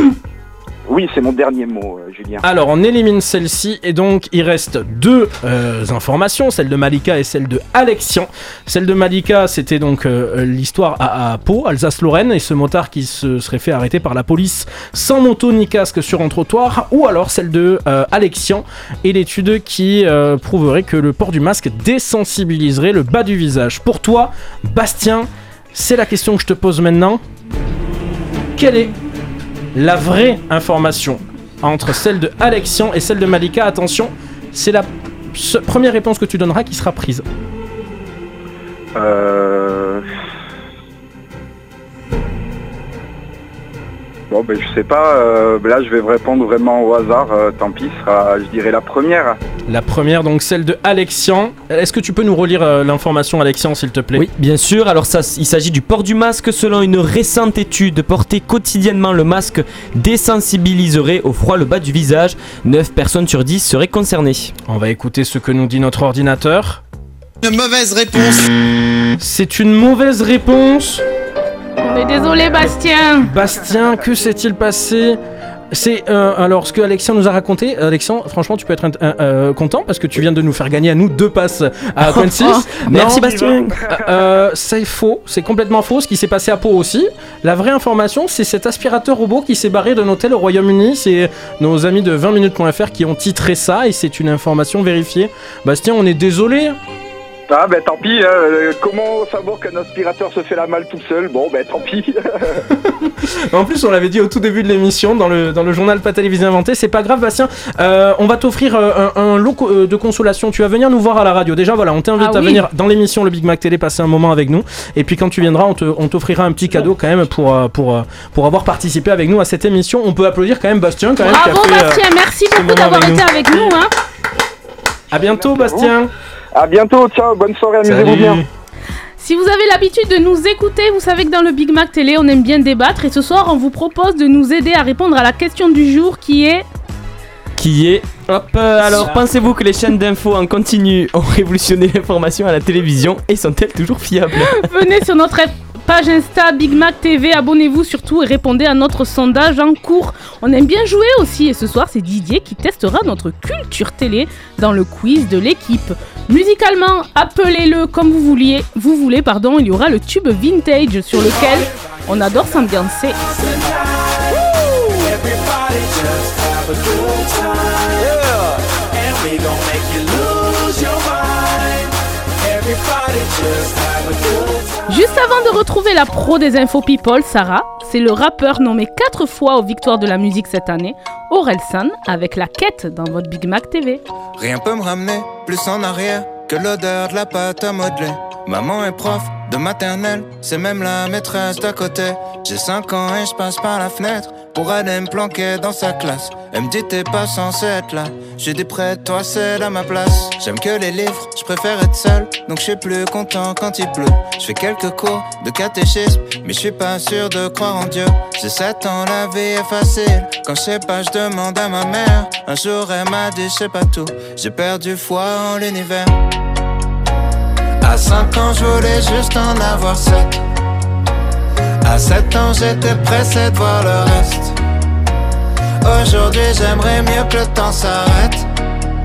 Oui, c'est mon dernier mot, euh, Julien. Alors, on élimine celle-ci et donc il reste deux euh, informations, celle de Malika et celle de Alexian. Celle de Malika, c'était donc euh, l'histoire à, Pau, Alsace-Lorraine, et ce motard qui se serait fait arrêter par la police sans moto ni casque sur un trottoir, ou alors celle de Alexian et l'étude qui prouverait que le port du masque désensibiliserait le bas du visage. Pour toi, Bastien, c'est la question que je te pose maintenant. Quelle est la vraie information entre celle de Alexian et celle de Malika. Attention, c'est la première réponse que tu donneras qui sera prise. Euh... Bon, ben je sais pas. euh, là, je vais répondre vraiment au hasard. euh, tant pis, sera, je dirais la première. La première, donc celle de Alexian. Est-ce que tu peux nous relire euh, l'information, Alexian, s'il te plaît? Oui, bien sûr. Alors ça, il s'agit du port du masque. Selon une récente étude, porter quotidiennement le masque désensibiliserait au froid le bas du visage. 9 personnes sur 10 seraient concernées. On va écouter ce que nous dit notre ordinateur. Une mauvaise réponse. C'est une mauvaise réponse. Est désolé, Bastien. Bastien, que s'est-il passé? C'est euh, alors ce que Alexian nous a raconté. Alexian, franchement, tu peux être euh, euh, content parce que tu viens de nous faire gagner à nous deux passes à Coin 6. Oh, merci, Bastien. Euh, c'est faux, c'est complètement faux. Ce qui s'est passé à Pau aussi. La vraie information, c'est cet aspirateur robot qui s'est barré d'un hôtel au Royaume-Uni. C'est nos amis de 20minutes.fr qui ont titré ça et c'est une information vérifiée. Bastien, on est désolé. Ah, ben tant pis. euh, comment savoir qu'un aspirateur se fait la malle tout seul? Bon, ben tant pis. En plus, on l'avait dit au tout début de l'émission dans le, dans le journal Pas Télévisé Inventé. C'est pas grave, Bastien. Euh, on va t'offrir euh, un, un lot euh, de consolation. Tu vas venir nous voir à la radio. Déjà, voilà, on t'invite Ah à oui. venir dans l'émission Le Big Mac Télé, passer un moment avec nous. Et puis, quand tu viendras, on te- on t'offrira un petit cadeau quand même pour, euh, pour, pour avoir participé avec nous à cette émission. On peut applaudir quand même Bastien. Quand même, qui a Bravo, fait, euh, Bastien. Merci beaucoup d'avoir avec été nous. avec nous. Hein. À bientôt, Bastien. à bientôt. Ciao. Bonne soirée. Amusez-vous bien. Si vous avez l'habitude de nous écouter, vous savez que dans le Big Mac Télé, on aime bien débattre. Et ce soir, on vous propose de nous aider à répondre à la question du jour qui est Qui est Hop, euh, alors pensez-vous que les chaînes d'infos en continu ont révolutionné l'information à la télévision et sont-elles toujours fiables? Venez sur notre page Insta Big Mac TV, abonnez-vous surtout et répondez à notre sondage en cours. On aime bien jouer aussi et ce soir c'est Didier qui testera notre culture télé dans le quiz de l'équipe. Musicalement, appelez-le comme vous vouliez, vous voulez pardon, il y aura le tube vintage sur lequel on adore s'ambiancer. Juste avant de retrouver la pro des infos people, Sarah, c'est le rappeur nommé 4 fois aux victoires de la musique cette année, Orelsan, avec la quête dans votre Big Mac TV. Rien peut me ramener plus en arrière que l'odeur de la pâte à modeler. Maman est prof de maternelle, c'est même la maîtresse d'à côté. J'ai 5 ans et je passe par la fenêtre pour aller me planquer dans sa classe. Elle me dit t'es pas censé être là. J'ai dit près de toi, c'est à ma place. J'aime que les livres, je préfère être seul, donc je suis plus content quand il pleut. Je fais quelques cours de catéchisme, mais je suis pas sûr de croire en Dieu. J'ai 7 ans, la vie est facile. Quand je sais pas, je demande à ma mère. Un jour, elle m'a dit, je sais pas tout. J'ai perdu foi en l'univers. À 5 ans, je voulais juste en avoir 7. À 7 ans, j'étais pressé de voir le reste. Aujourd'hui, j'aimerais mieux que le temps s'arrête.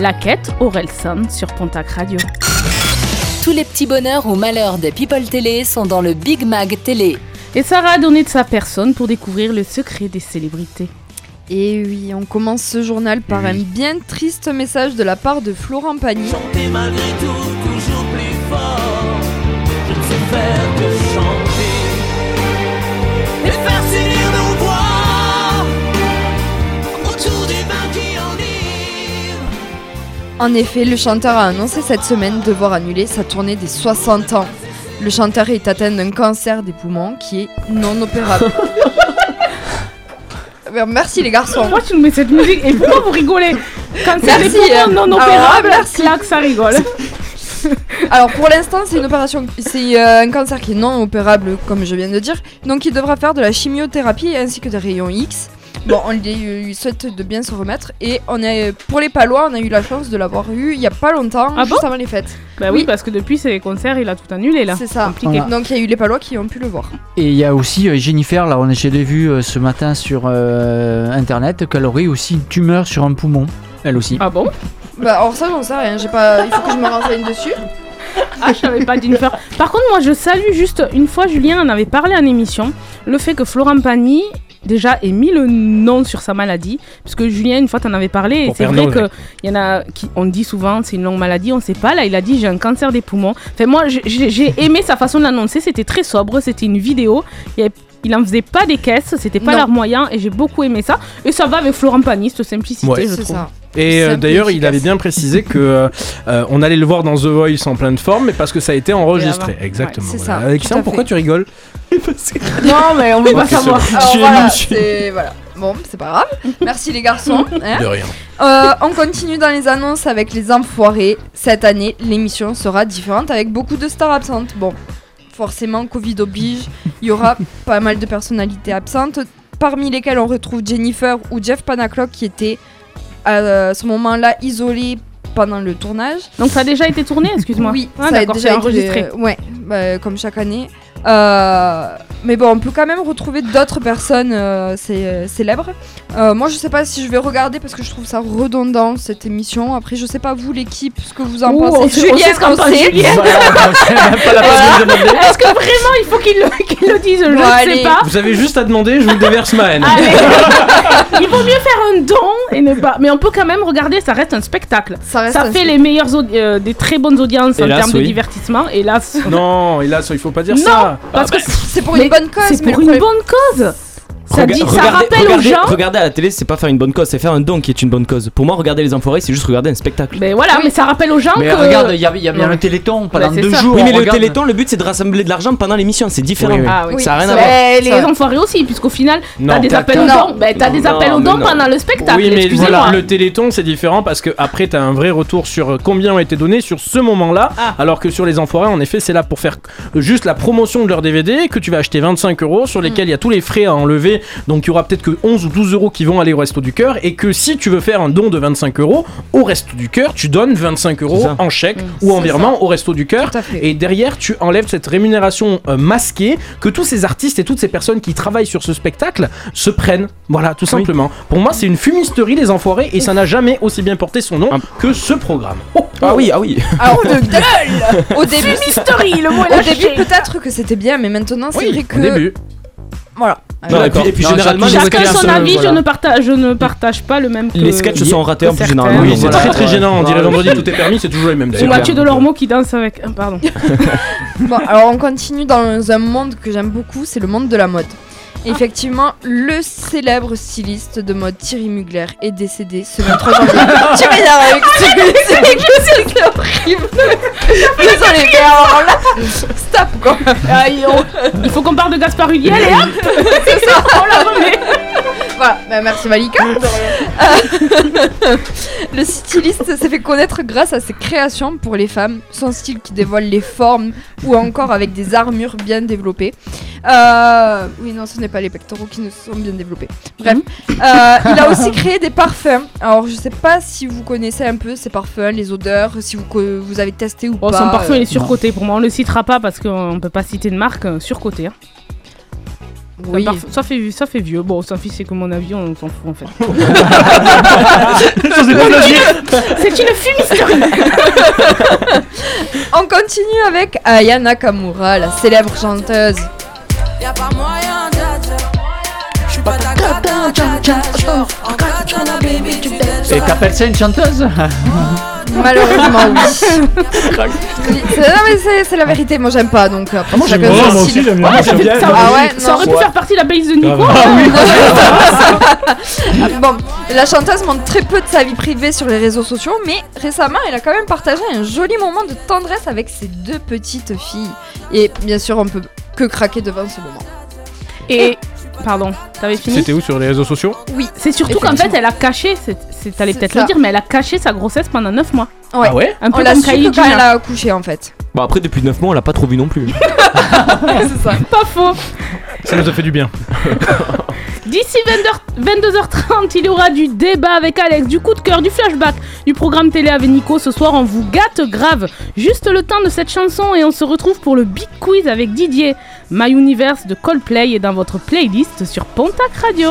La quête Orelsan sur Pontac Radio. Tous les petits bonheurs ou malheurs de People Télé sont dans le Big Mag Télé. Et Sarah a donné de sa personne pour découvrir le secret des célébrités. Et oui, on commence ce journal par un bien triste message de la part de Florent Pagny. Chanter malgré tout, toujours plus fort. En effet, le chanteur a annoncé cette semaine devoir annuler sa tournée des 60 ans. Le chanteur est atteint d'un cancer des poumons qui est non opérable. Euh, Merci les garçons. Pourquoi tu nous mets cette musique Et pourquoi vous rigolez Merci, des poumons euh, non ah, opérables, merci. claque, ça rigole. Alors pour l'instant, c'est une opération, c'est euh, un cancer qui est non opérable, comme je viens de dire. Donc il devra faire de la chimiothérapie ainsi que des rayons X. Bon, on lui souhaite de bien se remettre. Et on est pour les Palois, on a eu la chance de l'avoir eu il y a pas longtemps, Ah juste bon? avant les fêtes. Bah oui, parce que depuis ses concerts, il a tout annulé là. C'est ça. Compliqué. Voilà. Donc il y a eu les Palois qui ont pu le voir. Et il y a aussi euh, Jennifer, là, on je l'ai vu euh, ce matin sur euh, internet, qu'elle aurait aussi une tumeur sur un poumon. Elle aussi. Ah bon? Bah alors ça j'en sais rien, j'ai pas, il faut que je me renseigne dessus. Ah, je savais pas d'une. Par contre, moi, je salue juste une fois, Julien en avait parlé en émission, le fait que Florent Pagny déjà ait mis le nom sur sa maladie. Parce que Julien une fois t'en avais parlé et c'est vrai Noël. que il y en a qui on dit souvent c'est une longue maladie on sait pas. Là il a dit j'ai un cancer des poumons. Enfin moi j'ai- j'ai j'ai aimé sa façon de l'annoncer c'était très sobre c'était une vidéo. Il y avait- il en faisait pas des caisses, c'était pas Non. leur moyen et j'ai beaucoup aimé ça. Et ça va avec Florent Pagny, cette simplicité, Ouais. je C'est trouve. ça. Et euh, d'ailleurs, il avait bien précisé que euh, euh, on allait le voir dans The Voice en pleine forme, mais parce que ça a été enregistré. Exactement. Ouais, c'est voilà. ça, Alexandre, pourquoi fait. tu rigoles Non, mais on veut pas savoir. Alors voilà, voilà. Bon, c'est pas grave. Merci les garçons. hein. De rien. Euh, on continue dans les annonces avec les enfoirés. Cette année, l'émission sera différente avec beaucoup de stars absentes. Bon, forcément, Covid oblige. Il y aura pas mal de personnalités absentes, parmi lesquelles on retrouve Jennifer ou Jeff Panaclock qui étaient à ce moment-là isolés pendant le tournage. Donc ça a déjà été tourné, excuse-moi. Oui, Ah, ça a déjà été enregistré. euh, ouais, bah, comme chaque année. Euh, mais bon, on peut quand même retrouver d'autres personnes euh, cé- célèbres. Euh, moi, je sais pas si je vais regarder parce que je trouve ça redondant cette émission. Après, je sais pas vous, l'équipe, ce que vous en Ouh, pensez. on sait ce qu'en pense Julien. Voilà, c'est même pas la peine de le demander. Est-ce que vraiment il faut qu'il le, le dise? Je Bon, ne allez. sais pas. Vous avez juste à demander, je vous déverse ma haine. Il vaut mieux faire un don et ne pas. Mais on peut quand même regarder, ça reste un spectacle. Ça reste Ça un fait les meilleures euh, des très bonnes audiences en termes de divertissement. Hélas. Non, hélas, il faut pas dire Non, ça. Parce Ah, que C'est pour Mais une bonne cause. C'est pour une problème- bonne cause. Ça dit- ça rappelle aux gens- regardez à la télé, c'est pas faire une bonne cause, c'est faire un don qui est une bonne cause. Pour moi, regarder les enfoirés, c'est juste regarder un spectacle. Mais voilà, mais ça rappelle aux gens Mais que. regarde, il y a, y a bien Ouais. le téléthon pendant deux ça. jours. Oui, mais on le regarde- téléthon, le but c'est de rassembler de l'argent pendant l'émission, c'est différent. Oui, oui. Ah oui. Ça a rien à Mais voir. les Ça- enfoirés aussi, puisqu'au final, t'as des appels aux dons. T'as des appels aux dons pendant le spectacle. Oui, mais le téléthon c'est différent parce que après t'as un vrai retour sur euh, combien ont été donnés sur ce moment-là, Ah. alors que sur les enfoirés, en effet, c'est là pour faire euh, juste la promotion de leur DVD que tu vas acheter 25 euros, sur lesquels il y a tous les frais à enlever, donc il y aura peut-être que 11 ou 12 euros qui vont aller au Resto du Cœur, et que si tu veux faire un don de 25 euros au Resto du Cœur, tu donnes 25 euros en chèque Mm. ou en virement au Resto du Cœur, et derrière tu enlèves cette rémunération euh, masquée que tous ces artistes et toutes ces personnes qui travaillent sur ce spectacle se prennent. Voilà, tout simplement. Pour moi, c'est une fumisterie, les enfoirés, et ça n'a jamais aussi bien porté son nom que ce programme. Ah oui, ah oui. Alors, de gueule Au début, Fumisterie, le mot est au lâché. début peut-être que c'était bien, mais maintenant c'est Oui, vrai que. au début. Voilà. Non, et puis, et puis Non, généralement, les chacun sketchs, son avis, voilà. je ne partage, je ne partage pas le même que. les sketchs sont ratés en plus généralement. Oui, c'est voilà. très très gênant. On dirait vendredi, tout est permis, c'est toujours les mêmes d'ailleurs. Mathieu Delormeau qui danse avec. ah, Pardon. Bon, alors on continue dans un monde que j'aime beaucoup, c'est le monde de la mode. Effectivement, le célèbre styliste de mode Thierry Mugler est décédé ce 23 janvier. tu m'énerves avec ce c'est c'est- horrible. Désolé, mais alors là, stop quoi. Ah, il il faut qu'on parle de Gaspard Huliel et hop C'est ça, on la remet Voilà, bah, merci Malika. Euh, le styliste s'est fait connaître grâce à ses créations pour les femmes, son style qui dévoile les formes ou encore avec des armures bien développées. Euh, oui, non, ce n'est pas les pectoraux qui ne sont bien développés. Bref, Euh, il a aussi créé des parfums. Alors, je sais pas si vous connaissez un peu ces parfums, les odeurs, si vous, vous avez testé ou Bon, pas. son parfum il est surcoté pour moi, on le citera pas parce qu'on peut pas citer de marque, surcoté. Hein. Oui. Ça, fait, ça fait vieux, bon, ça fait c'est que mon avis, on s'en fout en fait. C'est une fumisterie On continue avec Aya Nakamura, la célèbre chanteuse. Y'a pas moyen, pas ta baby. Et t'appelles ça une chanteuse Malheureusement, oui. C'est- non, mais c'est- c'est la vérité, moi j'aime pas donc. après, moi, j'aime bien, son moi aussi, j'aime bien. Ah, Moi, ça fait- ça- Ah ouais, Ça non. aurait pu faire partie de la playlist de Nico Ah oui. Ah, Bon, la chanteuse montre très peu de sa vie privée sur les réseaux sociaux, mais récemment, elle a quand même partagé un joli moment de tendresse avec ses deux petites filles. Et bien sûr, on peut que craquer devant ce moment. Et. Pardon, t'avais fini C'était où sur les réseaux sociaux Oui. C'est surtout qu'en fait, elle a caché, c'est- c'est- t'allais peut-être ça. le dire, mais elle a caché sa grossesse pendant 9 mois. Ouais. Ah ouais Un On peu l'a comme su Kylie que quand Jenner. elle a accouché en fait. Bon, après, depuis 9 mois, on l'a pas trop vu non plus. c'est ça. Pas faux. Ça nous a fait du bien. D'ici 22h- 22h30, il y aura du débat avec Alex, du coup de cœur, du flashback, du programme télé avec Nico. Ce soir, on vous gâte grave. Juste le temps de cette chanson et on se retrouve pour le Big Quiz avec Didier. My Universe de Coldplay est dans votre playlist sur Pontac Radio.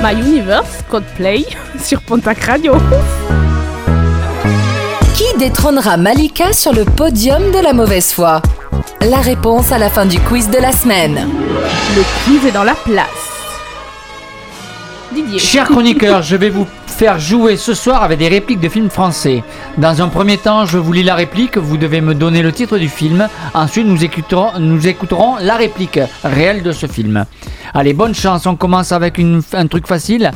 My Universe, Codeplay, sur Pontac Radio. Qui détrônera Malika sur le podium de la mauvaise foi? La réponse à la fin du quiz de la semaine. Le quiz est dans la place. Didier. Chers chroniqueurs, je vais vous faire jouer ce soir avec des répliques de films français. Dans un premier temps, je vous lis la réplique, vous devez me donner le titre du film. Ensuite, nous écouterons, nous écouterons la réplique réelle de ce film. Allez, bonne chance, on commence avec une- un truc facile.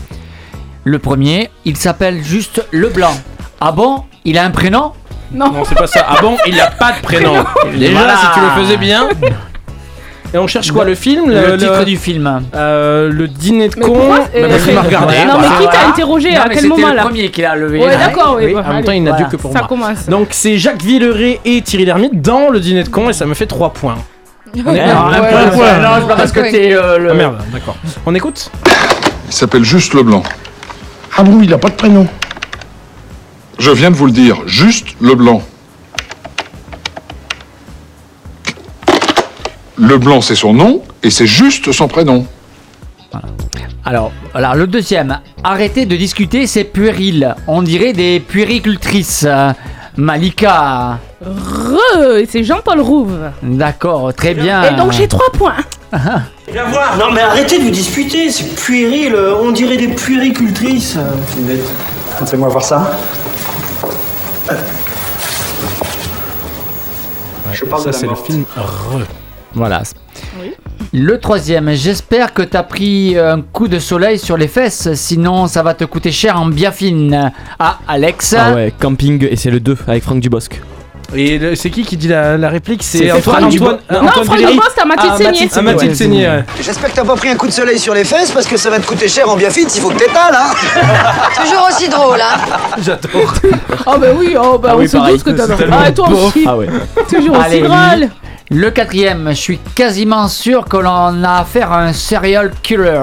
Le premier, il s'appelle juste Leblanc. Ah bon? Il a un prénom? Non. Non, c'est pas ça. Ah bon, il a pas de prénom. Déjà, Voilà. si tu le faisais bien. Et on cherche quoi le film Le titre du film? Euh, le dîner de Mais con. pourquoi, Bah, euh, parce qu'il m'a regardé. Non, mais qui t'a interrogé Non, à mais quel c'était moment le là premier qu'il a levé. Ouais, d'accord, oui. Oui, bah, en même allez. temps, il n'a Voilà. dû que pour Ça moi. commence. Donc c'est Jacques Villeray et Thierry Lhermitte dans le dîner de con et ça me fait 3 points. On est- Non, un Ouais, point, ouais, point. ouais. Non, c'est pas parce que t'es euh, le. Ah merde, d'accord. On écoute Il s'appelle juste Leblanc. Ah bon, il n'a pas de prénom Je viens de vous le dire, juste Leblanc. Leblanc, c'est son nom et c'est juste son prénom. Alors, alors, le deuxième, arrêtez de discuter, c'est puéril. On dirait des puéricultrices. Euh, Malika. Re, et c'est Jean-Paul Rouve. D'accord, très bien. Et donc j'ai 3 points. Viens voir Non mais arrêtez de vous disputer, c'est puéril, euh, on dirait des puéricultrices. Fais-moi voir ça. Je parle de Ça, la c'est le film Re. Voilà. Le troisième, j'espère que t'as pris un coup de soleil sur les fesses, sinon ça va te coûter cher en biafine. Ah, Alex. Ah ouais, camping, et c'est le 2 avec Franck Dubosc. Et c'est qui qui dit la, la réplique? C'est Antoine, Franck Antoine, Dubosc. euh, Non, Antoine Franck Dubosc, c'est à Mathilde Ah, Seigné. Ah, Mathilde Seigné, ouais. J'espère que t'as pas pris un coup de soleil sur les fesses parce que ça va te coûter cher en biafine, il faut que t'étales hein Toujours aussi drôle, hein J'adore. Oh bah oui, oh bah Ah on oui, se pareil. doute que t'as Ah, et toi aussi. Ah ouais. Toujours aussi drôle. Le quatrième, je suis quasiment sûr que l'on a affaire à un serial killer.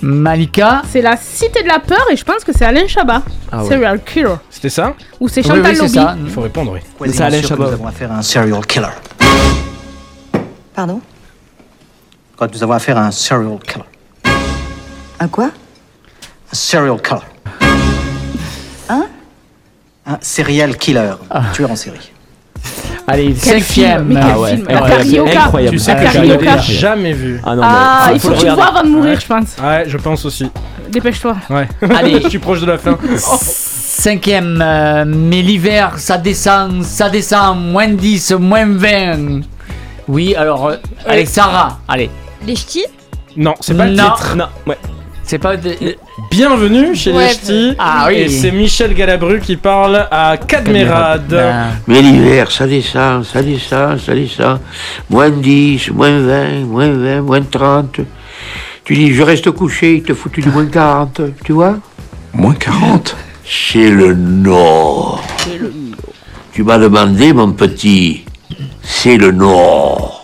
Malika. C'est la cité de la peur et je pense que c'est Alain Chabat. Ah ouais. Serial killer. C'était ça Ou c'est Chantal oui, c'est Lobby. ça. Il faut répondre, oui. Mais c'est Alain Chabat. Nous avons affaire à un serial killer. Pardon? Quand nous avons affaire à un serial killer. Un quoi? Un serial killer. Hein Un serial killer. Tueur en série. Allez, cinquième. La carioca. Incroyable. Tu sais La que je carioca. l'ai jamais vu. Ah non, Ah, mais il faut que tu le vois avant de mourir, je pense. Ouais, je pense aussi. Dépêche-toi. Ouais. Allez. je suis proche de la fin. Cinquième, euh, mais l'hiver, ça descend, ça descend, moins 10, moins 20. Oui, alors, euh, allez, Sarah, allez. Les ch'tis? Non, c'est pas le Non. titre. Non, ouais. C'est pas... de- Bienvenue chez Ouais. les Ch'tis. Ah oui. Et c'est Michel Galabru qui parle à Cadmerade. Ben, Mais l'hiver, ça descend, ça descend, ça descend. Moins 10, moins 20, moins 20, moins 30. Tu dis, je reste couché, il te foutu du moins 40, tu vois? Moins 40 C'est le Nord. Tu m'as demandé, mon petit. C'est le Nord.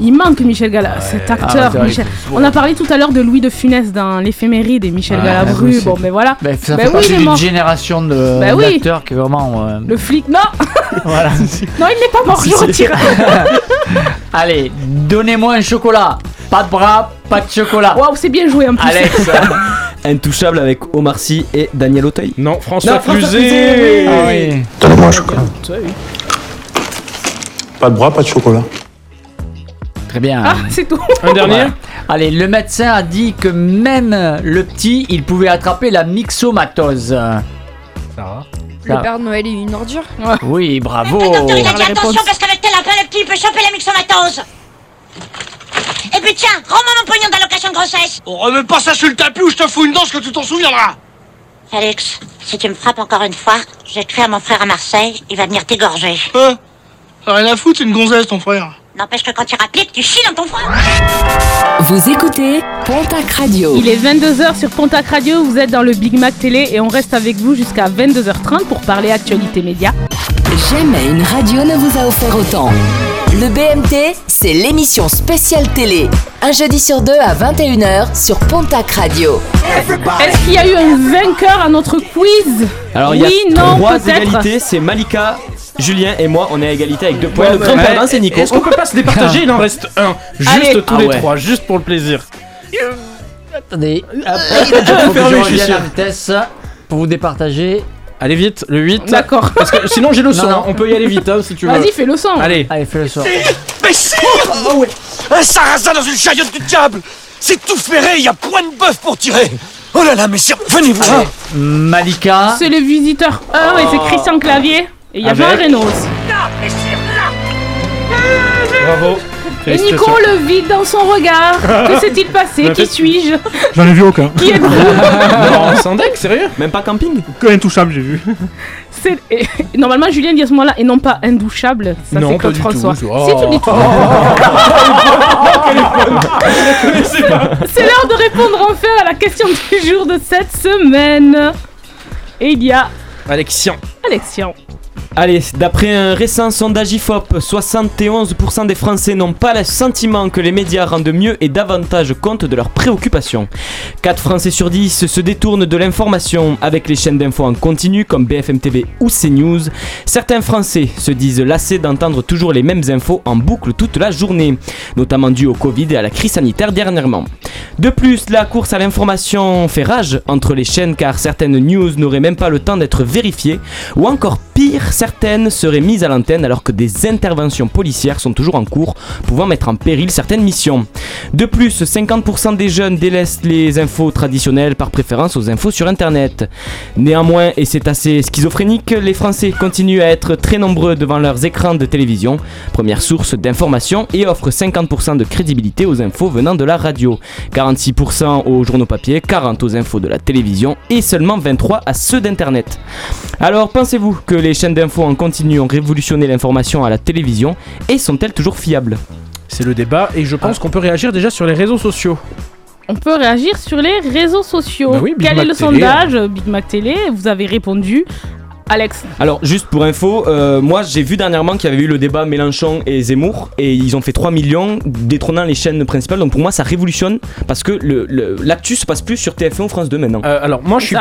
Il manque Michel Galabru, cet acteur. Ah, vrai, Michel. On a parlé tout à l'heure de Louis de Funès dans l'éphéméride et Michel Ah, Galabru. oui, bon, mais voilà. ben, ça Ben fait oui, partie d'une génération de- oui. d'acteurs qui est vraiment... euh, Le flic, non voilà. Non, il n'est pas mort, je retire. Allez, donnez-moi un chocolat. Pas de bras, pas de chocolat. Waouh, c'est bien joué en plus. Alex. Intouchable avec Omar Sy et Daniel Auteuil. Non, François. Cluzet, oui. Ah oui. Donnez-moi un chocolat. Pas de bras, pas de chocolat. Très bien. Ah, c'est tout. Un dernier Ouais. Allez, le médecin a dit que même le petit, il pouvait attraper la myxomatose. Sarah. Le Père Noël est une ordure Oui, bravo. Docteur, il a dit attention parce qu'avec tel appel, le petit il peut choper la myxomatose. Et puis tiens, rends-moi mon pognon d'allocation de grossesse. On remet pas ça sur le tapis ou je te fous une danse que tu t'en souviendras Alex, si tu me frappes encore une fois, je vais te faire mon frère à Marseille, il va venir t'égorger. Hein? T'as rien à foutre, c'est une gonzesse ton frère. N'empêche que quand tu rappliques, tu chies dans ton foie. Vous écoutez Pontac Radio. Il est 22h sur Pontac Radio, vous êtes dans le Big Mac Télé et on reste avec vous jusqu'à 22h30 pour parler actualité média. Jamais une radio ne vous a offert autant. Le BMT, c'est l'émission spéciale télé. Un jeudi sur deux à 21h sur Pontac Radio. Est-ce qu'il y a eu un vainqueur à notre quiz? Alors il y a Oui, non, trois peut-être. égalités, c'est Malika, Julien et moi, on est à égalité avec deux points. Ouais, le grand ouais. perdant c'est Nico. Est-ce qu'on peut pas se départager Il en reste un. Juste Allez. tous Ah les ouais. trois, juste pour le plaisir. Attendez. Après, Il faut que faire je revienne chichi. à vitesse pour vous départager. Allez vite, le 8. D'accord. Parce que sinon j'ai le son, Non, non. hein. on peut y aller vite hein, si tu veux. Vas-y, fais le son. Allez. Allez, fais le sort. Mais sire Ah ouais Un sarrasin dans une chariote du diable C'est tout ferré, il y a point de bœuf pour tirer Oh là là, mais sire, venez-vous Allez, Malika. C'est le visiteur 1 et c'est Christian Clavier. Et il y a Avec- Jean Reno aussi. Bravo. Et Nico le vide dans son regard. Que s'est-il passé Qui suis-je J'en ai vu aucun. Qui êtes-vous Non, sans deck, sérieux Même pas camping Que intouchable, j'ai vu. Et- Normalement, Julien dit à ce moment-là, et non pas indouchable. Ça, c'est Claude François. tout. Si tu le dis tout. C'est l'heure de répondre enfin à la question du jour de cette semaine. Et il y a Alexian. Alexian. Allez, d'après un récent sondage IFOP, 71% des Français n'ont pas le sentiment que les médias rendent mieux et davantage compte de leurs préoccupations. 4 Français sur 10 se détournent de l'information avec les chaînes d'infos en continu comme BFM TV ou CNews. Certains Français se disent lassés d'entendre toujours les mêmes infos en boucle toute la journée, notamment dû au Covid et à la crise sanitaire dernièrement. De plus, la course à l'information fait rage entre les chaînes car certaines news n'auraient même pas le temps d'être vérifiées, ou encore pire, certaines seraient mises à l'antenne alors que des interventions policières sont toujours en cours, pouvant mettre en péril certaines missions. De plus, 50% des jeunes délaissent les infos traditionnelles par préférence aux infos sur Internet. Néanmoins, et c'est assez schizophrénique, les Français continuent à être très nombreux devant leurs écrans de télévision, première source d'information, et offrent 50% de crédibilité aux infos venant de la radio, 46% aux journaux papier, 40% aux infos de la télévision et seulement 23% à ceux d'Internet. Alors pensez-vous que les chaînes d'infos en continu ont révolutionné l'information à la télévision et sont-elles toujours fiables? C'est le débat et je pense qu'on peut réagir déjà sur les réseaux sociaux. On peut réagir sur les réseaux sociaux. Bah oui, Quel Mac est le Télé. sondage Big Mac Télé, vous avez répondu. Alex, Alors juste pour info, euh, moi j'ai vu dernièrement qu'il y avait eu le débat Mélenchon et Zemmour et ils ont fait 3 millions détrônant les chaînes principales donc pour moi ça révolutionne parce que le- le- l'actu se passe plus sur TF1 ou France 2 maintenant. Euh, alors moi je suis.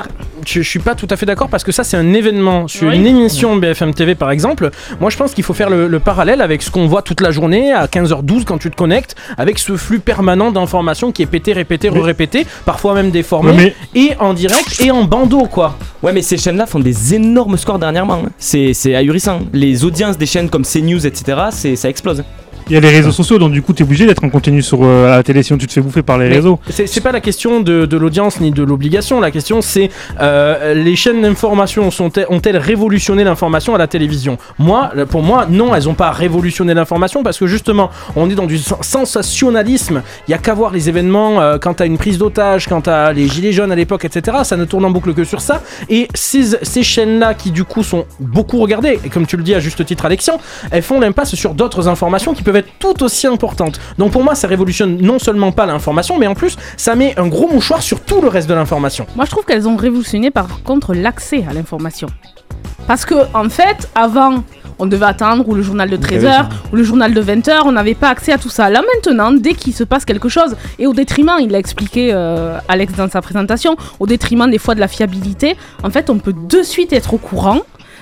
Je, je suis pas tout à fait d'accord parce que ça c'est un événement sur Oui. une émission BFM TV par exemple. Moi je pense qu'il faut faire le, le parallèle avec ce qu'on voit toute la journée à 15h12 quand tu te connectes avec ce flux permanent d'informations qui est pété, répété, re-répété, parfois même déformé et en direct et en bandeau quoi. Ouais mais ces chaînes là font des énormes scores dernièrement, hein. c'est ahurissant. Les audiences des chaînes comme CNews etc ça explose. Il y a les réseaux sociaux, donc du coup, t'es obligé d'être en continu sur euh, la télé, sinon tu te fais bouffer par les Mais réseaux. C'est pas la question de, de l'audience ni de l'obligation. La question c'est euh, les chaînes d'information ont-elles révolutionné l'information à la télévision? Moi, pour moi, non, elles ont pas révolutionné l'information parce que justement, on est dans du sen- sensationnalisme. Il y a qu'à voir les événements euh, quand t'as une prise d'otage, quand t'as les gilets jaunes à l'époque, etc. Ça ne tourne en boucle que sur ça. Et ces, ces chaînes-là qui du coup sont beaucoup regardées, et comme tu le dis à juste titre, Alexian, elles font l'impasse sur d'autres informations qui peuvent être tout aussi importantes. Donc pour moi, ça révolutionne non seulement pas l'information, mais en plus, ça met un gros mouchoir sur tout le reste de l'information. moi je trouve qu'elles ont révolutionné par contre l'accès à l'information. Parce que en fait, avant, on devait attendre ou le journal de 13h ou le journal de 20h, on n'avait pas accès à tout ça. Là maintenant, dès qu'il se passe quelque chose, et au détriment, il l'a expliqué euh, Alex dans sa présentation, au détriment des fois de la fiabilité, en fait on peut de suite être au courant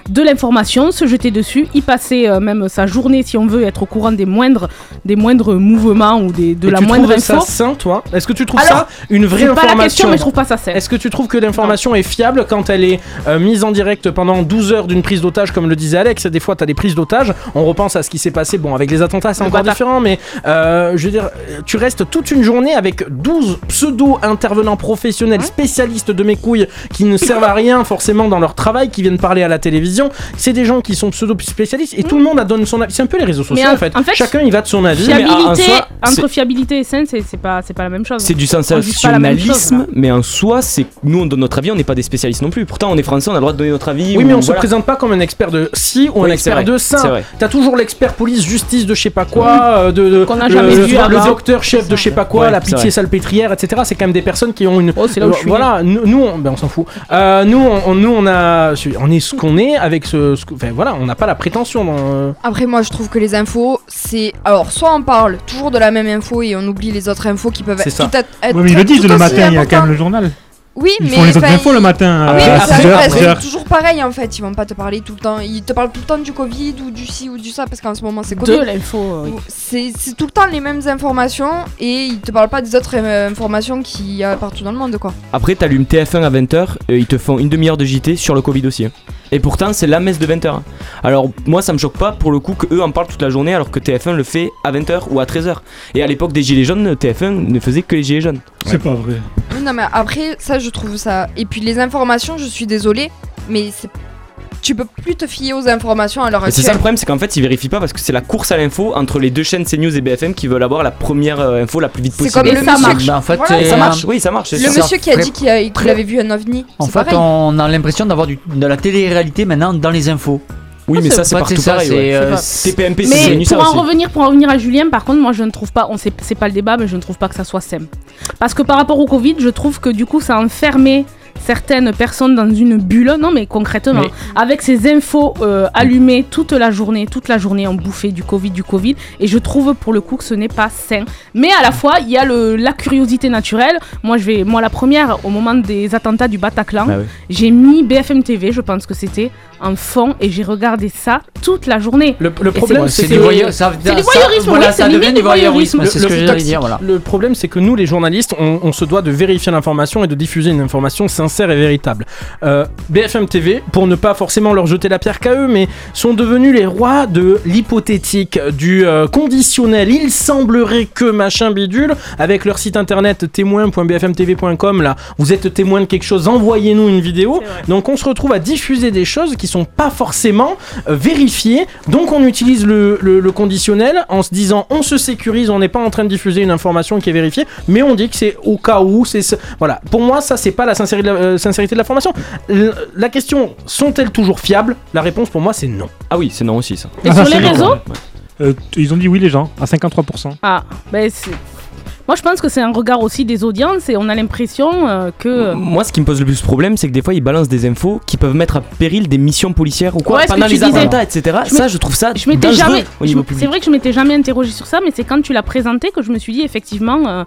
de l'information, se jeter dessus, y passer euh, même sa journée si on veut être au courant des moindres, des moindres mouvements ou des, de Et la tu moindre trouves info. ça sain, toi Est-ce que tu trouves Alors, ça une vraie c'est pas information la question, mais je trouve pas ça sain. Est-ce que tu trouves que l'information est fiable quand elle est euh, mise en direct pendant 12 heures d'une prise d'otage, comme le disait Alex Des fois, tu as des prises d'otage. On repense à ce qui s'est passé. Bon, avec les attentats, c'est encore différent, mais euh, je veux dire, tu restes toute une journée avec 12 pseudo-intervenants professionnels, spécialistes de mes couilles, qui ne servent à rien forcément dans leur travail, qui viennent parler à la télévision. C'est des gens qui sont pseudo-spécialistes et tout le monde a donné son avis. C'est un peu les réseaux sociaux Mais en- en fait. en fait, Chacun il va de son avis. Fiabilité, soi, entre fiabilité et saine, c'est pas, c'est pas la même chose. C'est du chose, sensationnalisme, mais en soi, c'est nous on donne notre avis, on n'est pas des spécialistes non plus. Pourtant, on est français, on a le droit de donner notre avis. Oui, ou mais on se voilà. présente pas comme un expert de ci ou un Oui, expert de ça. T'as toujours l'expert police, justice de je sais pas quoi, euh, de, de- Qu'on n'a le, jamais vu le docteur chef de je sais pas quoi, Ouais, la pitié salpêtrière, etc. C'est quand même des personnes qui ont une. Oh, c'est là où je suis Voilà, nous, nous, on, ben, on s'en fout. Euh, nous, on- nous, on a, on est ce qu'on est avec ce, enfin, voilà, on n'a pas la prétention. Dans, euh, Après, moi, je trouve que les infos, c'est. Alors, soit on parle toujours de la même info et on oublie les autres infos qui peuvent C'est être ça. tout être, être Ouais, mais ils le disent le matin, il y a quand même le journal. Oui, Ils mais. font les autres infos le ils- matin Oui, ça 6 heures, reste 10 heures. toujours pareil en fait. Ils vont pas te parler tout le temps. Ils te parlent tout le temps du Covid ou du ci ou du ça parce qu'en ce moment c'est De Covid. l'info, euh, oui. C'est c'est tout le temps les mêmes informations et ils te parlent pas des autres euh, informations qu'il y a partout dans le monde quoi. Après, t'allumes TF1 à 20h, ils te font une demi-heure de JT sur le Covid aussi. hein. Et pourtant, c'est la messe de 20h. Alors, moi, ça me choque pas pour le coup que eux en parlent toute la journée alors que TF1 le fait à 20h ou à 13h. Et à l'époque des Gilets jaunes, TF1 ne faisait que les Gilets jaunes. C'est pas vrai. Non mais après ça je trouve ça. Et puis les informations, je suis désolée, mais c'est tu peux plus te fier aux informations à l'heure c'est ça le problème, c'est qu'en fait, ils vérifient pas parce que c'est la course à l'info entre les deux chaînes CNews et BFM qui veulent avoir la première euh, info la plus vite C'est possible. comme le ça monsieur marche. qui- Bah, en fait, voilà. C'est ça un- marche, oui, ça marche. c'est Le monsieur qui a dit qu'il avait vu un ovni. En c'est fait, pareil. on a l'impression d'avoir de la télé-réalité maintenant dans les infos. Oui, mais ça, c'est fait, partout ça, pareil. c'est, ouais. euh, TPMP, c'est Mais pour en aussi. revenir, pour en revenir à Julien, par contre, moi je ne trouve pas, on sait, c'est pas le débat, mais je ne trouve pas que ça soit sain. Parce que par rapport au Covid, je trouve que du coup ça a enfermé certaines personnes dans une bulle, non mais concrètement, Mais- avec ces infos euh, allumées toute la journée, toute la journée en bouffée du Covid, du Covid, et je trouve pour le coup que ce n'est pas sain. Mais à la fois, il y a le, la curiosité naturelle. Moi, je vais, moi la première, au moment des attentats du Bataclan, Bah j'ai mis BFM TV, je pense que c'était en fond, et j'ai regardé ça toute la journée. Le, problème, c'est- du ça- voyeurisme, voilà, oui, ça c'est devient limite du du voyeurisme. voyeurisme, c'est ce que le j'allais toxique- dire, voilà. le problème, c'est que nous, les journalistes, on, on se doit de vérifier l'information et de diffuser une information sincère et véritable. Euh, BFM TV, pour ne pas forcément leur jeter la pierre qu'à eux, mais sont devenus les rois de l'hypothétique, du euh, conditionnel. Il semblerait que machin bidule, avec leur site internet témoin.bfmtv.com, là, vous êtes témoin de quelque chose, envoyez-nous une vidéo. Donc on se retrouve à diffuser des choses qui sont pas forcément euh, vérifiées. Donc on utilise le, le- le conditionnel en se disant on se sécurise, on n'est pas en train de diffuser une information qui est vérifiée, mais on dit que c'est au cas où. C'est ce- voilà. Pour moi, ça c'est pas la sincérité de la, euh, sincérité de l'information. L- La question sont-elles toujours fiables? La réponse pour moi c'est non. Ah oui, c'est non aussi ça. Et Ah, sur ça, les c'est réseaux. Euh, t- Ils ont dit oui, les gens, à 53%. Ah, ben c'est. Moi, je pense que c'est un regard aussi des audiences et on a l'impression euh, que. Moi, ce qui me pose le plus problème, c'est que des fois, ils balancent des infos qui peuvent mettre à péril des missions policières ou quoi Ouais, ce pendant que tu les disais. attentats, etc. Je ça, je trouve ça Je m'étais dangereux jamais. au je niveau m- public. C'est vrai que je m'étais jamais interrogé sur ça, mais c'est quand tu l'as présenté que je me suis dit effectivement. euh,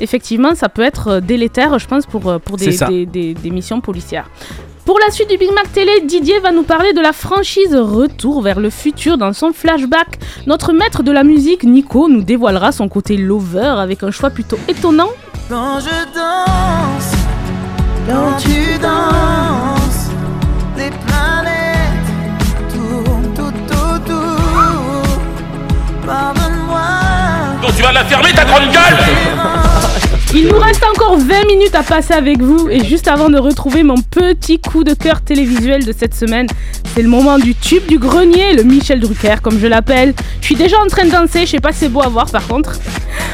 Effectivement, ça peut être euh, délétère, je pense, pour, euh, pour des, des missions policières. Pour la suite du Big Mac Télé, Didier va nous parler de la franchise Retour vers le futur dans son flashback. Notre maître de la musique, Nico, nous dévoilera son côté lover avec un choix plutôt étonnant. Quand je danse, quand tu danses, les planètes tournent tout autour. Pardonne-moi. Donc tu vas la fermer ta grande gueule Il nous reste encore 20 minutes à passer avec vous et juste avant de retrouver mon petit coup de cœur télévisuel de cette semaine, c'est le moment du tube du grenier, le Michel Drucker comme je l'appelle. Je suis déjà en train de danser, je sais pas si c'est beau à voir par contre.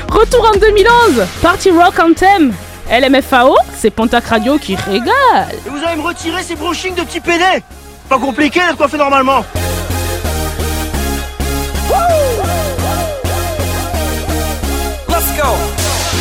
Retour en 2011, Party Rock Anthem. LMFAO, c'est Pontac Radio qui régale. Et vous allez me retirer ces brushings de petit pédé Pas compliqué d'être coiffé normalement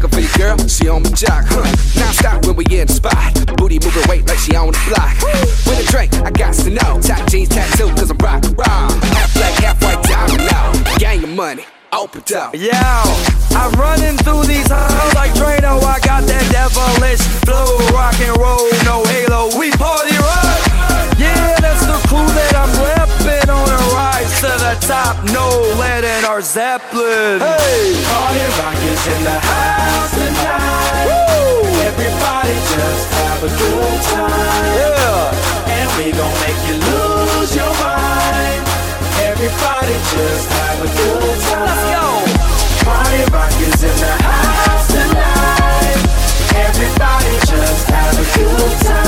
Looking for your girl, she on my jock. Huh. Now stop when we in the spot. Booty moving weight like she on the block. With a drink, I got to know. Top jeans tattoo, cause I'm rock raw. Half black, half white diamond now. Gang of money, open up. Yo, I'm running through these halls like Drano. I got that devilish flow, rock and roll, no halo. We party rock. Yeah, that's the crew that I'm repping on a rise to the top. No lead in our Zeppelin. Hey, Party rock is in the house tonight. Everybody just have a good time. Yeah. And we gon' make you lose your mind. Everybody just have a good time. Let's go. Party rock is in the house tonight. Everybody just have a good time.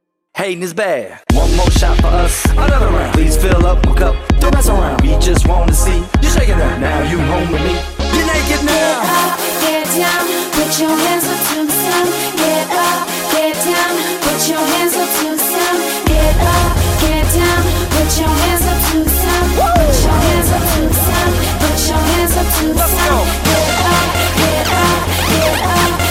Hating is bad. One more shot for us, another round. Please fill up my cup, don't mess around. We just wanna see you shaking that. Now you home with me. You're naked now. Get up, get down, put your hands up to the sun. Get up, get down, put your hands up to the sun. Get up, get down, put your hands up to the sun. Put your hands up to the sun. Put your hands up to the sun. Get get up, get up, get up,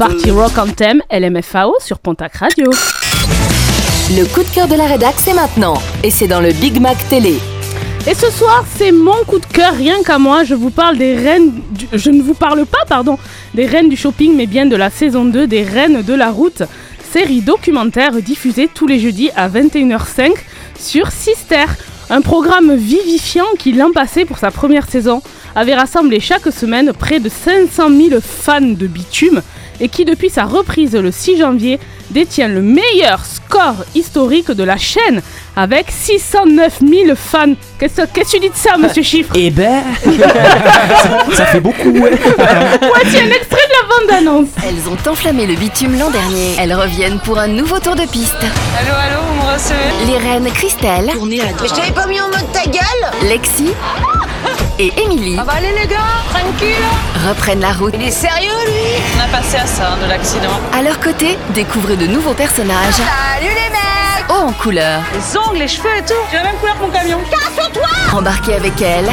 Party Rock Anthem, LMFAO sur Pontac Radio. Le coup de cœur de la rédac, c'est maintenant. Et c'est dans le Big Mac Télé. Et ce soir, c'est mon coup de cœur, rien qu'à moi. Je vous parle des reines. du- Je ne vous parle pas, pardon, des reines du shopping, mais bien de la saison 2 des reines de la route. Série documentaire diffusée tous les jeudis à 21h05 sur Sister. Un programme vivifiant qui, l'an passé, pour sa première saison, avait rassemblé chaque semaine près de 500 000 fans de bitume et qui, depuis sa reprise le 6 janvier, détient le meilleur score historique de la chaîne avec 609 000 fans. Qu'est-ce que tu dis de ça, monsieur Chiffre Eh ben, ça fait beaucoup, ouais. Voici un extrait de la bande-annonce. Elles ont enflammé le bitume l'an dernier. Elles reviennent pour un nouveau tour de piste. Allô, allô, vous me recevez? Les reines Christelle, Mais je t'avais pas mis en mode ta gueule Lexi et Émilie Ah bah allez les gars, tranquille reprennent la route. Il est sérieux lui? On a passé à ça, de l'accident. À leur côté, découvrez de nouveaux personnages. Salut les mecs. Hauts en couleur. Les ongles, les cheveux et tout. J'ai la même couleur que mon camion. Casse-toi. Embarquez avec elles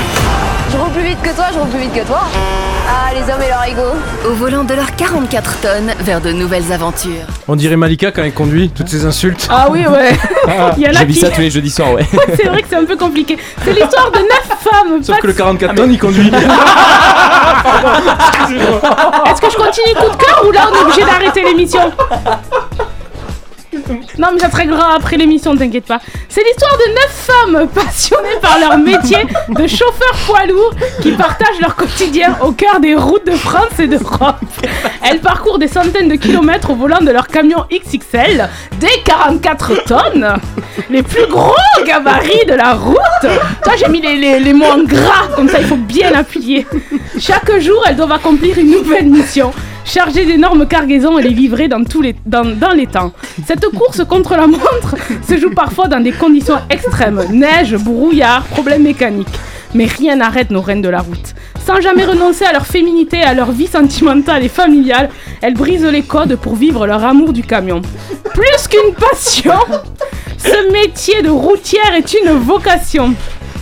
Je roule plus vite que toi, je roule plus vite que toi. Ah, les hommes et leur ego. au volant de leurs 44 tonnes vers de nouvelles aventures. On dirait Malika quand elle conduit, toutes ces insultes. Ah oui, ouais. Il y en a J'ai vu qui- ça tous les jeudis soirs, ouais. C'est vrai que c'est un peu compliqué. C'est l'histoire de 9 femmes. Sauf pas que le 44 tonnes, il conduit. Est-ce que je continue coup de cœur ou là on est obligé d'arrêter l'émission? Non mais ça se réglera après l'émission, t'inquiète pas. C'est l'histoire de 9 femmes passionnées par leur métier de chauffeur poids lourd qui partagent leur quotidien au cœur des routes de France et d'Europe. Elles parcourent des centaines de kilomètres au volant de leur camion XXL, des 44 tonnes, les plus gros gabarits de la route. Toi j'ai mis les, les, les mots en gras, comme ça il faut bien appuyer. Chaque jour, elles doivent accomplir une nouvelle mission. Charger d'énormes cargaisons et les dans, tous les, dans, les temps. Cette course contre la montre se joue parfois dans des conditions extrêmes. Neige, brouillard, problèmes mécaniques. Mais rien n'arrête nos reines de la route. Sans jamais renoncer à leur féminité à leur vie sentimentale et familiale, elles brisent les codes pour vivre leur amour du camion. Plus qu'une passion, ce métier de routière est une vocation.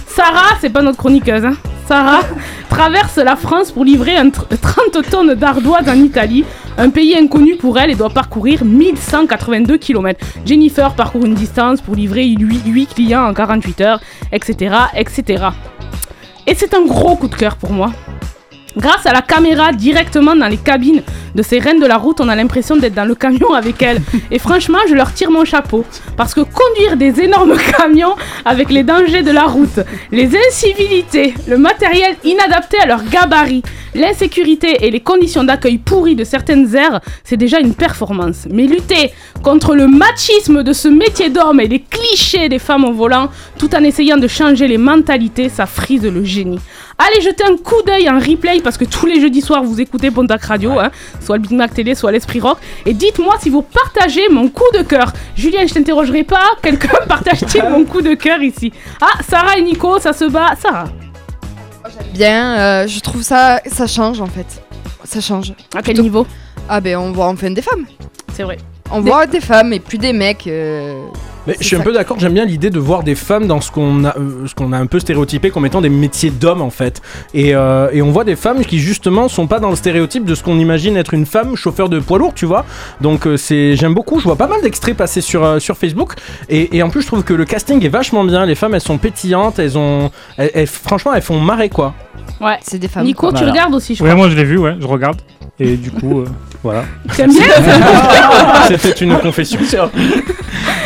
Sarah, c'est pas notre chroniqueuse, hein. Sarah traverse la France pour livrer un tr- 30 tonnes d'ardoise en Italie, un pays inconnu pour elle et doit parcourir 1182 km. Jennifer parcourt une distance pour livrer 8, clients en 48 heures, etc. etc. Et c'est un gros coup de cœur pour moi. Grâce à la caméra directement dans les cabines de ces reines de la route, on a l'impression d'être dans le camion avec elles. Et franchement, je leur tire mon chapeau. Parce que conduire des énormes camions avec les dangers de la route, les incivilités, le matériel inadapté à leur gabarit, l'insécurité et les conditions d'accueil pourries de certaines aires, c'est déjà une performance. Mais lutter contre le machisme de ce métier d'homme et les clichés des femmes au volant, tout en essayant de changer les mentalités, ça frise le génie. Allez jeter un coup d'œil en replay parce que tous les jeudis soirs vous écoutez Pontac Radio, hein, soit le Big Mac Télé, soit l'Esprit Rock. Et dites-moi si vous partagez mon coup de cœur. Julien, je t'interrogerai pas. Quelqu'un partage-t-il mon coup de cœur ici? Ah, Sarah et Nico, ça se bat. Sarah. Bien, euh, je trouve ça, ça change en fait. Ça change. À quel niveau? Ah ben on voit enfin des femmes. C'est vrai. On Des- voit des femmes et plus des mecs. euh, Mais je suis un peu d'accord, j'aime bien l'idée de voir des femmes dans ce qu'on a, euh, ce qu'on a un peu stéréotypé comme étant des métiers d'hommes en fait. Et, euh, et on voit des femmes qui justement sont pas dans le stéréotype de ce qu'on imagine être une femme chauffeur de poids lourd, tu vois. Donc euh, c'est, j'aime beaucoup, je vois pas mal d'extraits passer sur, euh, sur Facebook. Et, et en plus je trouve que le casting est vachement bien, les femmes elles sont pétillantes, elles ont... elles- elles- franchement elles font marrer quoi. Ouais. C'est des femmes. Nico, tu Voilà. regardes aussi, je Ouais, crois. moi je l'ai vu, ouais, je regarde. Et du coup, euh, voilà. C'était une confession.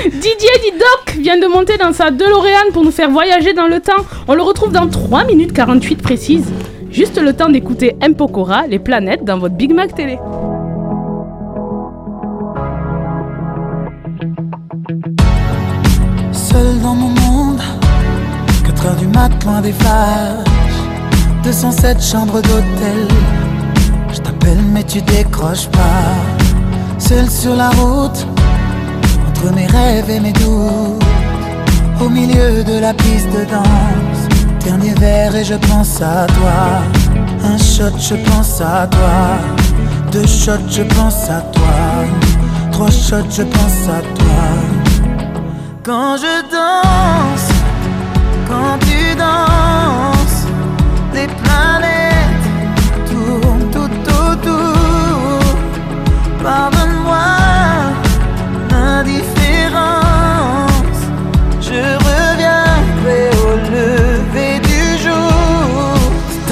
Didier Didoc vient de monter dans sa DeLorean pour nous faire voyager dans le temps. On le retrouve dans 3 minutes 48 précises. Juste le temps d'écouter M. Pokora, les planètes, dans votre Big Mac télé. Seul dans mon monde, 4 heures du mat, loin des flashs. 207 chambres d'hôtel. Je t'appelle, mais tu décroches pas. Seul sur la route, entre mes rêves et mes doutes. Au milieu de la piste de danse. Dernier verre et je pense à toi. Un shot, je pense à toi. Deux shots, je pense à toi. Trois shots, je pense à toi. Quand je danse, quand tu danses, les planètes tournent tout autour. Pardonne-moi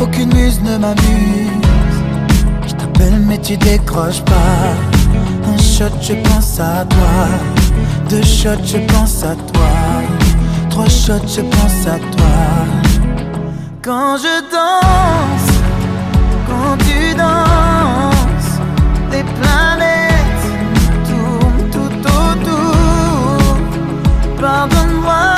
aucune muse ne m'amuse. Je t'appelle mais tu décroches pas. Un shot, je pense à toi. Deux shots, je pense à toi. Trois shots, je pense à toi. Quand je danse, quand tu danses, les planètes tournent tout autour. Pardonne-moi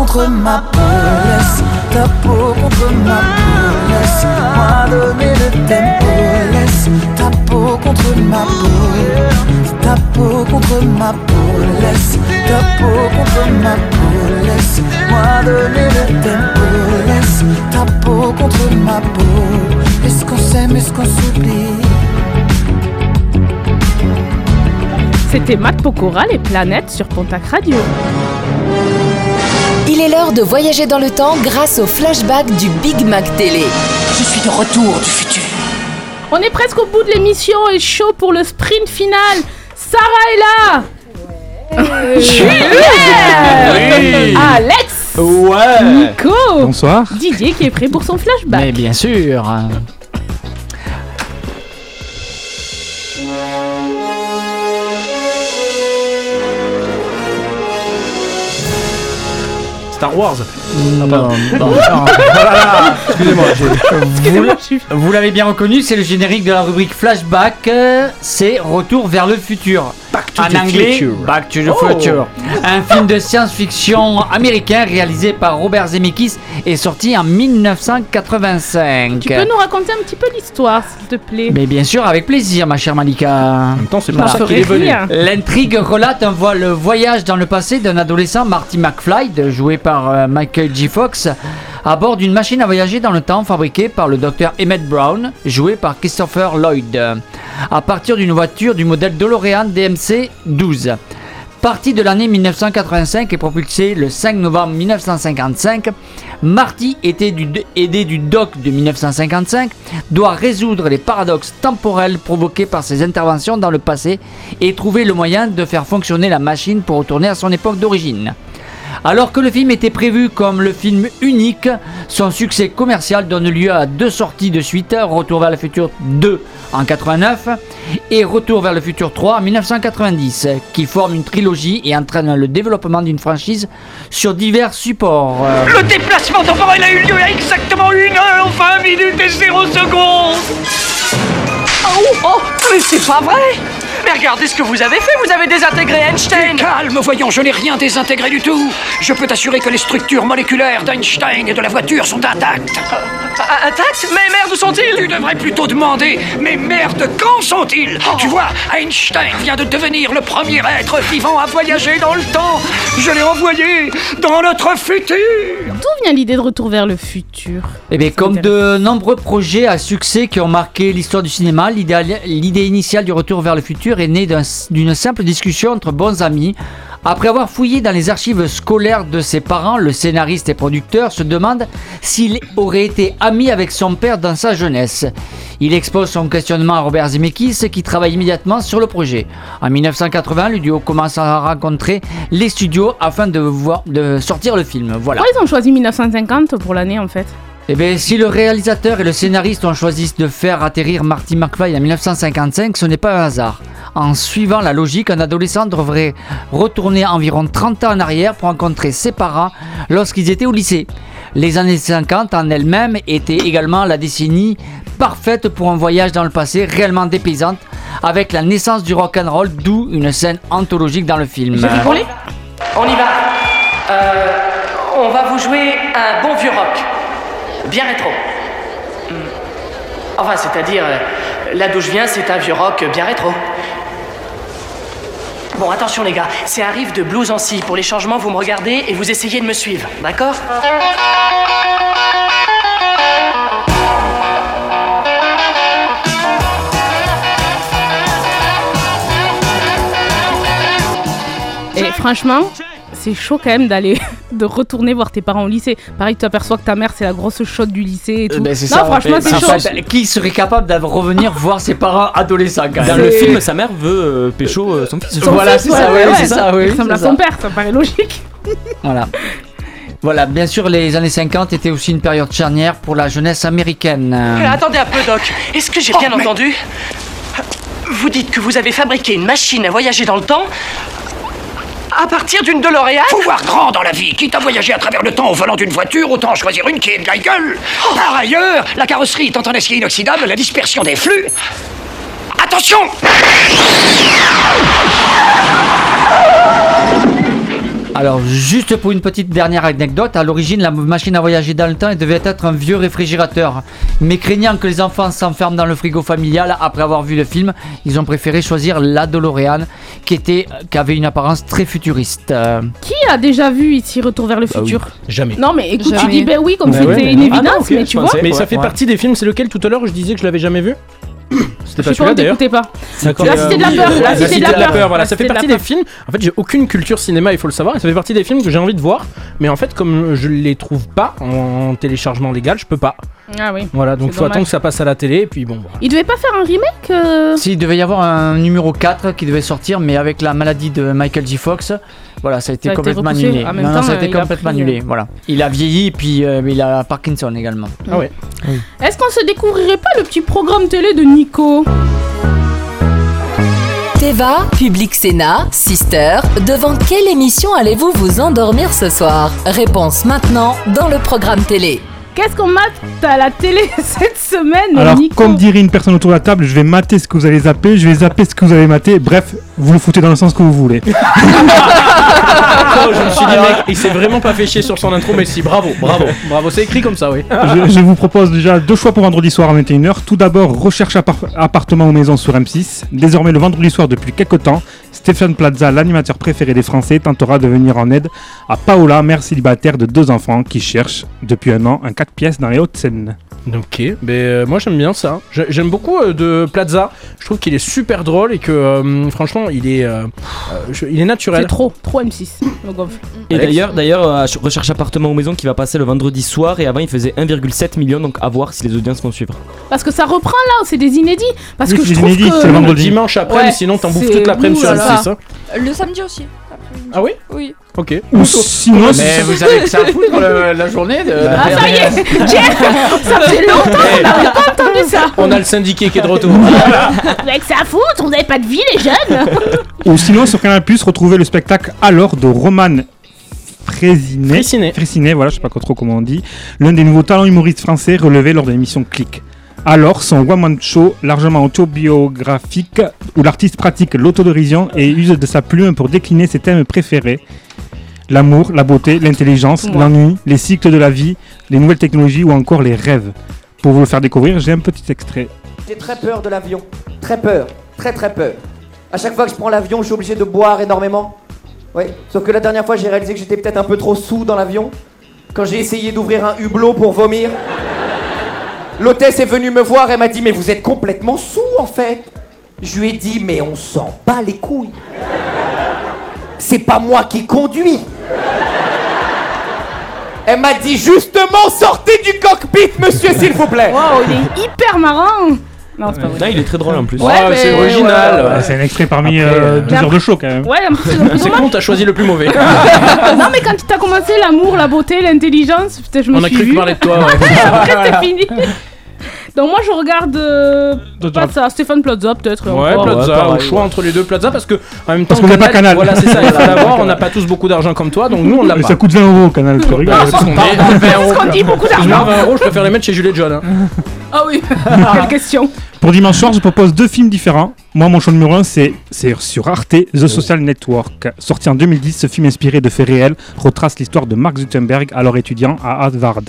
Contre ma peau, laisse ta peau contre ma peau, laisse-moi donner le tempo, laisse ta peau contre ma peau, ta peau contre ma peau, laisse ta peau contre ma peau, laisse-moi donner le tempo, laisse ta peau contre ma peau, est-ce qu'on s'aime, est-ce qu'on s'oublie? C'était Matt Pokora, les planètes sur Pontac Radio. Il est l'heure de voyager dans le temps grâce au flashback du Big Mac Télé. Je suis de retour du futur. On est presque au bout de l'émission et chaud pour le sprint final. Sarah est là Julien. Alex Ouais. Nico Bonsoir. Didier qui est prêt pour son flashback. Mais bien sûr. Star Wars. Non, non, non. Voilà. Excusez-moi, j'ai- Vous, vous l'avez bien reconnu, c'est le générique de la rubrique Flashback. euh, C'est Retour vers le futur. To en the anglais, future. Back to the Oh. Future. Un film de science-fiction américain réalisé par Robert Zemeckis et sorti en 1985. Tu peux nous raconter un petit peu l'histoire, s'il te plaît? Mais bien sûr, avec plaisir, ma chère Malika. En même temps, c'est pour ça qu'il est venu. L'intrigue relate un le voyage dans le passé d'un adolescent, Marty McFly, joué par euh, Michael J. Fox, à bord d'une machine à voyager dans le temps fabriquée par le docteur Emmett Brown, joué par Christopher Lloyd, à partir d'une voiture du modèle DeLorean DMC 12. Parti de l'année 1985 et propulsé le 5 novembre 1955, Marty, du, aidé du doc de 1955, doit résoudre les paradoxes temporels provoqués par ses interventions dans le passé et trouver le moyen de faire fonctionner la machine pour retourner à son époque d'origine. Alors que le film était prévu comme le film unique, son succès commercial donne lieu à deux sorties de suite, Retour vers le futur 2 en 89 et Retour vers le futur 3 en 1990, qui forment une trilogie et entraînent le développement d'une franchise sur divers supports. Euh, Le déplacement temporel a eu lieu à exactement 1 heure, 20 minutes et 0 secondes Oh, oh, mais c'est pas vrai Mais regardez ce que vous avez fait, vous avez désintégré Einstein Calme, voyons, je n'ai rien désintégré du tout. Je peux t'assurer que les structures moléculaires d'Einstein et de la voiture sont intactes. Euh, Intacts Mais merde, où sont-ils Tu devrais plutôt demander, mais merde, quand sont-ils Oh. Tu vois, Einstein vient de devenir le premier être vivant à voyager dans le temps. Je l'ai envoyé dans notre futur. D'où vient l'idée de retour vers le futur Eh bien, comme de nombreux projets à succès qui ont marqué l'histoire du cinéma, l'idée initiale du retour vers le futur est née d'un- d'une simple discussion entre bons amis. Après avoir fouillé dans les archives scolaires de ses parents, le scénariste et producteur se demande s'il aurait été ami avec son père dans sa jeunesse. Il expose son questionnement à Robert Zemeckis qui travaille immédiatement sur le projet. En 1980, le duo commence à rencontrer les studios afin de, voir, de sortir le film. Voilà. Ils ont choisi 1950 pour l'année en fait? Eh bien, si le réalisateur et le scénariste ont choisi de faire atterrir Marty McFly en 1955, ce n'est pas un hasard. En suivant la logique, un adolescent devrait retourner environ 30 ans en arrière pour rencontrer ses parents lorsqu'ils étaient au lycée. Les années 50 en elles-mêmes étaient également la décennie parfaite pour un voyage dans le passé réellement dépaysante avec la naissance du rock'n'roll, d'où une scène anthologique dans le film. On y va. Euh, on va vous jouer un bon vieux rock. Bien rétro. Hmm. Enfin, c'est-à-dire, euh, là d'où je viens, c'est un vieux rock bien rétro. Bon, attention les gars, c'est un riff de blues en si. Pour les changements, vous me regardez et vous essayez de me suivre, d'accord? Et franchement, c'est chaud quand même d'aller, de retourner voir tes parents au lycée. Pareil, tu t'aperçois que ta mère c'est la grosse chaude du lycée et tout. Euh, ben, c'est non, ça, franchement, c'est chaud. fait, qui serait capable de revenir voir ses parents adolescents quand Dans le film, sa mère veut euh, pécho euh, son fils. Son Voilà, fils, c'est ça, ouais, oui, ouais, c'est ça, oui, Il ressemble à son ça. père, ça paraît logique. Voilà. Voilà, bien sûr, les années 50 étaient aussi une période charnière pour la jeunesse américaine. Euh, Attendez un peu, Doc. Est-ce que j'ai bien entendu? Vous dites que vous avez fabriqué une machine à voyager dans le temps à partir d'une DeLorean Faut voir grand dans la vie. Quitte à voyager à travers le temps au volant d'une voiture, autant choisir une qui est de la gueule. Par ailleurs, la carrosserie étant en acier inoxydable, la dispersion des flux. Attention Alors, juste pour une petite dernière anecdote, à l'origine, la machine à voyager dans le temps elle devait être un vieux réfrigérateur. Mais craignant que les enfants s'enferment dans le frigo familial après avoir vu le film, ils ont préféré choisir la DeLorean, qui, était, qui avait une apparence très futuriste. Euh, Qui a déjà vu ici Retour vers le Bah futur? Jamais. Non, mais écoute, tu dis ben oui, comme Bah c'était ouais, une Ah évidence, non, mais tu vois. pensais, Mais ça fait ouais. partie des films, c'est lequel? Tout à l'heure je disais que je l'avais jamais vu C'était pas celui-là d'ailleurs. pas. D'accord. La Cité de la Euh, Peur, oui, la Cité de la Peur. voilà, ça fait partie des films. En fait, j'ai aucune culture cinéma, il faut le savoir, et ça fait partie des films que j'ai envie de voir, mais en fait, comme je les trouve pas en téléchargement légal, je peux pas. Ah oui. Voilà, donc faut attendre que ça passe à la télé, et puis bon. voilà. Il devait pas faire un remake euh Si, il devait y avoir un numéro 4 qui devait sortir, mais avec la maladie de Michael J. Fox, voilà, ça a été Ça a été complètement annulé. En même non, ça a été il a complètement pris, annulé. Voilà. Il a vieilli et puis euh, il a Parkinson également. Ah ouais. Est-ce qu'on se découvrirait pas le petit programme télé de Nico? Teva, Public Sénat, Sister, devant quelle émission allez-vous vous endormir ce soir? Réponse maintenant dans le programme télé. Qu'est-ce qu'on mate à la télé cette semaine, Alors, Nico comme dirait une personne autour de la table, je vais mater ce que vous allez zapper, je vais zapper ce que vous allez mater. Bref, vous le foutez dans le sens que vous voulez. Oh, je me suis dit, mec, il s'est vraiment pas fait chier sur son intro, mais si, bravo, bravo, bravo, c'est écrit comme ça, oui. je, je vous propose déjà deux choix pour vendredi soir à 21h. Tout d'abord, recherche appar- appartement ou maison sur M6. Désormais, le vendredi soir depuis quelques temps, Stéphane Plaza, l'animateur préféré des Français, tentera de venir en aide à Paola, mère célibataire de deux enfants qui cherche depuis un an un 4 pièces dans les Hauts-de-Seine. Ok, mais euh, moi j'aime bien ça. J'ai- J'aime beaucoup euh, de Plaza. Je trouve qu'il est super drôle et que euh, franchement il est, je- il est naturel. C'est trop, trop M6. le gonfle. Et d'ailleurs, d'ailleurs, euh, Recherche appartement ou maison qui va passer le vendredi soir et avant il faisait 1,7 million donc à voir si les audiences vont suivre. Parce que ça reprend là, c'est des inédits. Parce Oui, que c'est je des trouve inédits, que... c'est le vendredi. Dimanche après, Ouais, sinon t'en bouffes toute l'après-midi sur Ouh là M6. là. hein. Le samedi aussi. Ah oui? Oui. Ok. Ou sinon, Mais vous avez que ça à foutre le- la journée de. Ah ça y est Tiens, Ça fait longtemps qu'on n'avait pas entendu ça On a le syndiqué qui est de retour. Avec ça à foutre, vous n'avez pas de vie les jeunes Ou sinon, sur Canal Plus, retrouvez le spectacle Alors de Roman Frésinet. Fraissinet. Fraissinet, voilà, je sais pas trop comment on dit. L'un des nouveaux talents humoristes français relevé lors de l'émission Click. Alors, son one-man show largement autobiographique où l'artiste pratique l'autodérision et use de sa plume pour décliner ses thèmes préférés. L'amour, la beauté, l'intelligence, l'ennui, les cycles de la vie, les nouvelles technologies ou encore les rêves. Pour vous le faire découvrir, j'ai un petit extrait. J'ai très peur de l'avion. Très peur. Très très peur. À chaque fois que je prends l'avion, je suis obligé de boire énormément. Oui. Sauf que la dernière fois, j'ai réalisé que j'étais peut-être un peu trop sous dans l'avion. Quand j'ai essayé d'ouvrir un hublot pour vomir. L'hôtesse est venue me voir et m'a dit Mais vous êtes complètement sous en fait. Je lui ai dit Mais on s'en bat les couilles. C'est pas moi qui conduis. Elle m'a dit justement sortez du cockpit, monsieur, s'il vous plaît. Waouh, il est hyper marrant Non, c'est pas vrai. Non, il est très drôle en plus. Ouais, Ah, mais- c'est original. C'est un extrait parmi Après, euh, euh, deux heures de show quand même. Ouais, en plus, c'est con, t'as choisi le plus mauvais. non mais quand tu as commencé l'amour, la beauté, l'intelligence, putain je me On a suis cru vue. parler de toi, ouais. Après c'est fini. Donc moi je regarde euh, pas ça, Stéphane Plaza peut-être. Ouais, encore. Plaza, au choix entre les deux Plaza parce que en même temps, Parce qu'on n'a pas Canal. Voilà, c'est ça, il faut l'avoir. On n'a pas tous beaucoup d'argent comme toi, donc nous on l'a Mais pas. ça coûte 20 euros au canal, tu rigoles. Ah, c'est ce qu'on dit. 20 euros. qu'on dit, beaucoup d'argent. 20 euros, je préfère les mettre chez Julie John. hein. Ah oui, quelle question. Pour dimanche soir, je propose deux films différents. Moi, mon choix numéro 1, c'est c'est sur Arte, The Social Network. Sorti en 2010, ce film inspiré de faits réels retrace l'histoire de Mark Zuckerberg, alors étudiant à Harvard.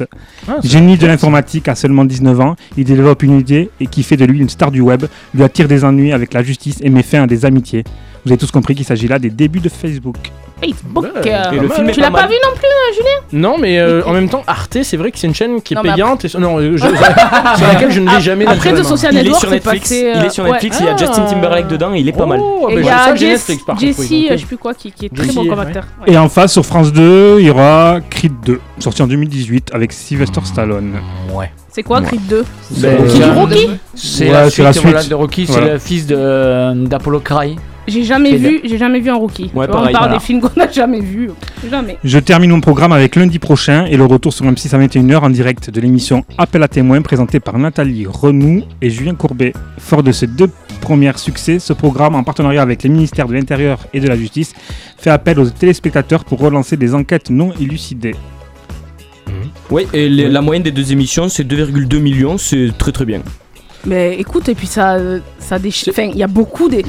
Ah, Génie de l'informatique à seulement 19 ans, il développe une idée et qui fait de lui une star du web, lui attire des ennuis avec la justice et met fin à des amitiés. Vous avez tous compris qu'il s'agit là des débuts de Facebook. Facebook. Ouais, euh, et le film est tu l'as pas mal. vu non plus, euh, Julien? Non, mais euh, en même temps, Arte, c'est vrai que c'est une chaîne qui est Non, payante et sur- non, je- sur laquelle je ne vais jamais Après, de. Social Il est Network, sur Netflix. passé, euh, Il est sur ouais. Netflix. Il y a Justin Timberlake dedans. et Il est pas mal. Oh, Et bah, il y j'ai- a ça, j'ai Jess- Netflix par contre. oui, Jessie, donc, euh, je sais plus quoi, qui, qui est très Jessie, bon ouais. commentaire. Et en face, sur France 2, il y aura Creed 2, sorti en 2018 avec Sylvester Stallone. Ouais. C'est quoi Creed 2 Ben, C'est du Rocky? C'est la, suite, de Rocky, c'est le fils de- d'Apollo Cry. J'ai jamais vu, j'ai jamais vu un Rocky. Ouais, Tu vois, pareil, on parle voilà. des films qu'on n'a jamais vus. Jamais. Je termine mon programme avec lundi prochain et le retour sur M6 à 21h en direct de l'émission Appel à témoins présentée par Nathalie Renou et Julien Courbet. Fort de ces deux premiers succès, ce programme, en partenariat avec les ministères de l'Intérieur et de la Justice, fait appel aux téléspectateurs pour relancer des enquêtes non élucidées. Oui, et les- la moyenne des deux émissions, c'est 2,2 millions. C'est très très bien. Mais écoute, et puis ça, euh, ça déchire. Enfin, il y a beaucoup des.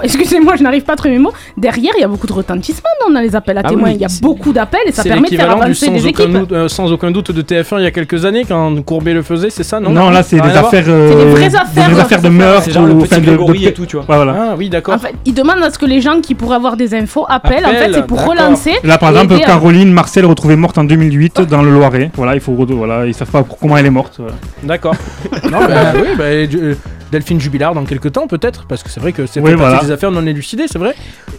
excusez-moi, je n'arrive pas à trouver mes mots. Derrière, il y a beaucoup de retentissement dans les appels à Ah témoins. il y a beaucoup d'appels et ça permet de faire avancer sans des aucun, équipes. doute, euh, sans aucun doute de TF1 il y a quelques années quand Courbet le faisait, c'est ça non? Non, là, c'est des affaires, euh, C'est des vraies des affaires, vraies là, affaires de meurtre. Genre ou- enfin, de- de- et tout, tu vois. Ouais, voilà. Ah oui, d'accord. En fait, ils demandent à ce que les gens qui pourraient avoir des infos appellent. en fait, c'est pour relancer. Là, par exemple, Caroline Marcel retrouvée morte en 2008 dans le Loiret. Voilà, il faut, voilà, ils savent pas pour- comment elle est morte. D'accord. non, bah, oui, bah, euh, Delphine Jubilard dans quelques temps peut-être, parce que c'est vrai que c'est Oui, voilà. Des affaires non élucidées, c'est vrai.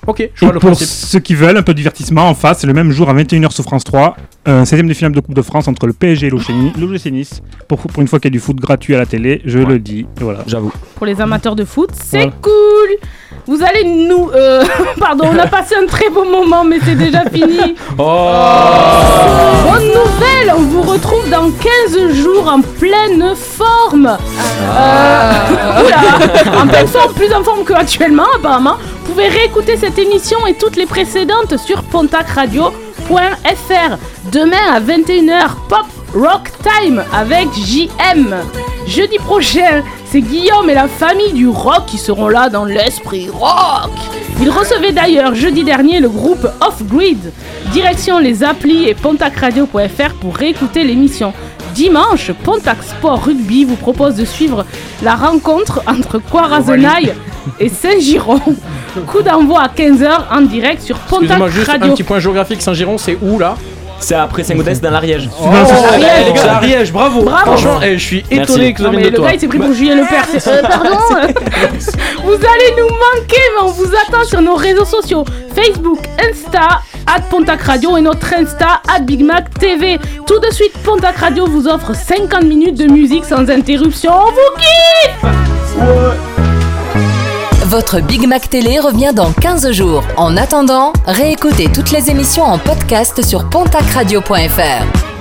Ok, je Et vois le pour principe. ceux qui veulent un peu de divertissement, en face, c'est le même jour à 21h sur France 3, un 16ème de finale de Coupe de France entre le PSG et l'OGC Nice. Pour, pour une fois qu'il y a du foot gratuit à la télé, je le dis. Et voilà. J'avoue. Pour les amateurs de foot, c'est Voilà. cool. Vous allez nous. euh, pardon, on a passé un très beau moment, mais c'est déjà fini. Bonne nouvelle, on vous retrouve dans 15 jours en pleine forme. Euh, oula, en pleine forme, plus en forme qu'actuellement apparemment. Vous pouvez réécouter cette émission et toutes les précédentes sur pontacradio.fr. Demain à 21h, Pop Rock Time avec JM. Jeudi prochain, c'est Guillaume et la famille du rock qui seront là dans l'esprit rock. Ils recevaient d'ailleurs jeudi dernier le groupe Off Grid. Direction les applis et pontacradio.fr pour réécouter l'émission. Dimanche, Pontac Sport Rugby vous propose de suivre la rencontre entre Coirazenaille et Saint-Giron. Coup d'envoi à 15h en direct sur Pontac Excusez-moi, juste un petit point géographique. Saint-Giron, c'est où là? C'est après Saint-Gaudens dans l'Ariège. Oh, Ariège. les gars, Ariège, bravo. Bravo. Franchement, eh, je suis Merci. étonné que ça Non, vienne mais de le toi. gars il s'est pris pour Julien Lepers. Euh, pardon Vous allez nous manquer, mais on vous attend sur nos réseaux sociaux Facebook, Insta, at Pontac Radio et notre Insta, at Big Mac TV. Tout de suite, Pontac Radio vous offre 50 minutes de musique sans interruption. On vous kiffe Votre Big Mac Télé revient dans 15 jours. En attendant, réécoutez toutes les émissions en podcast sur pontacradio.fr.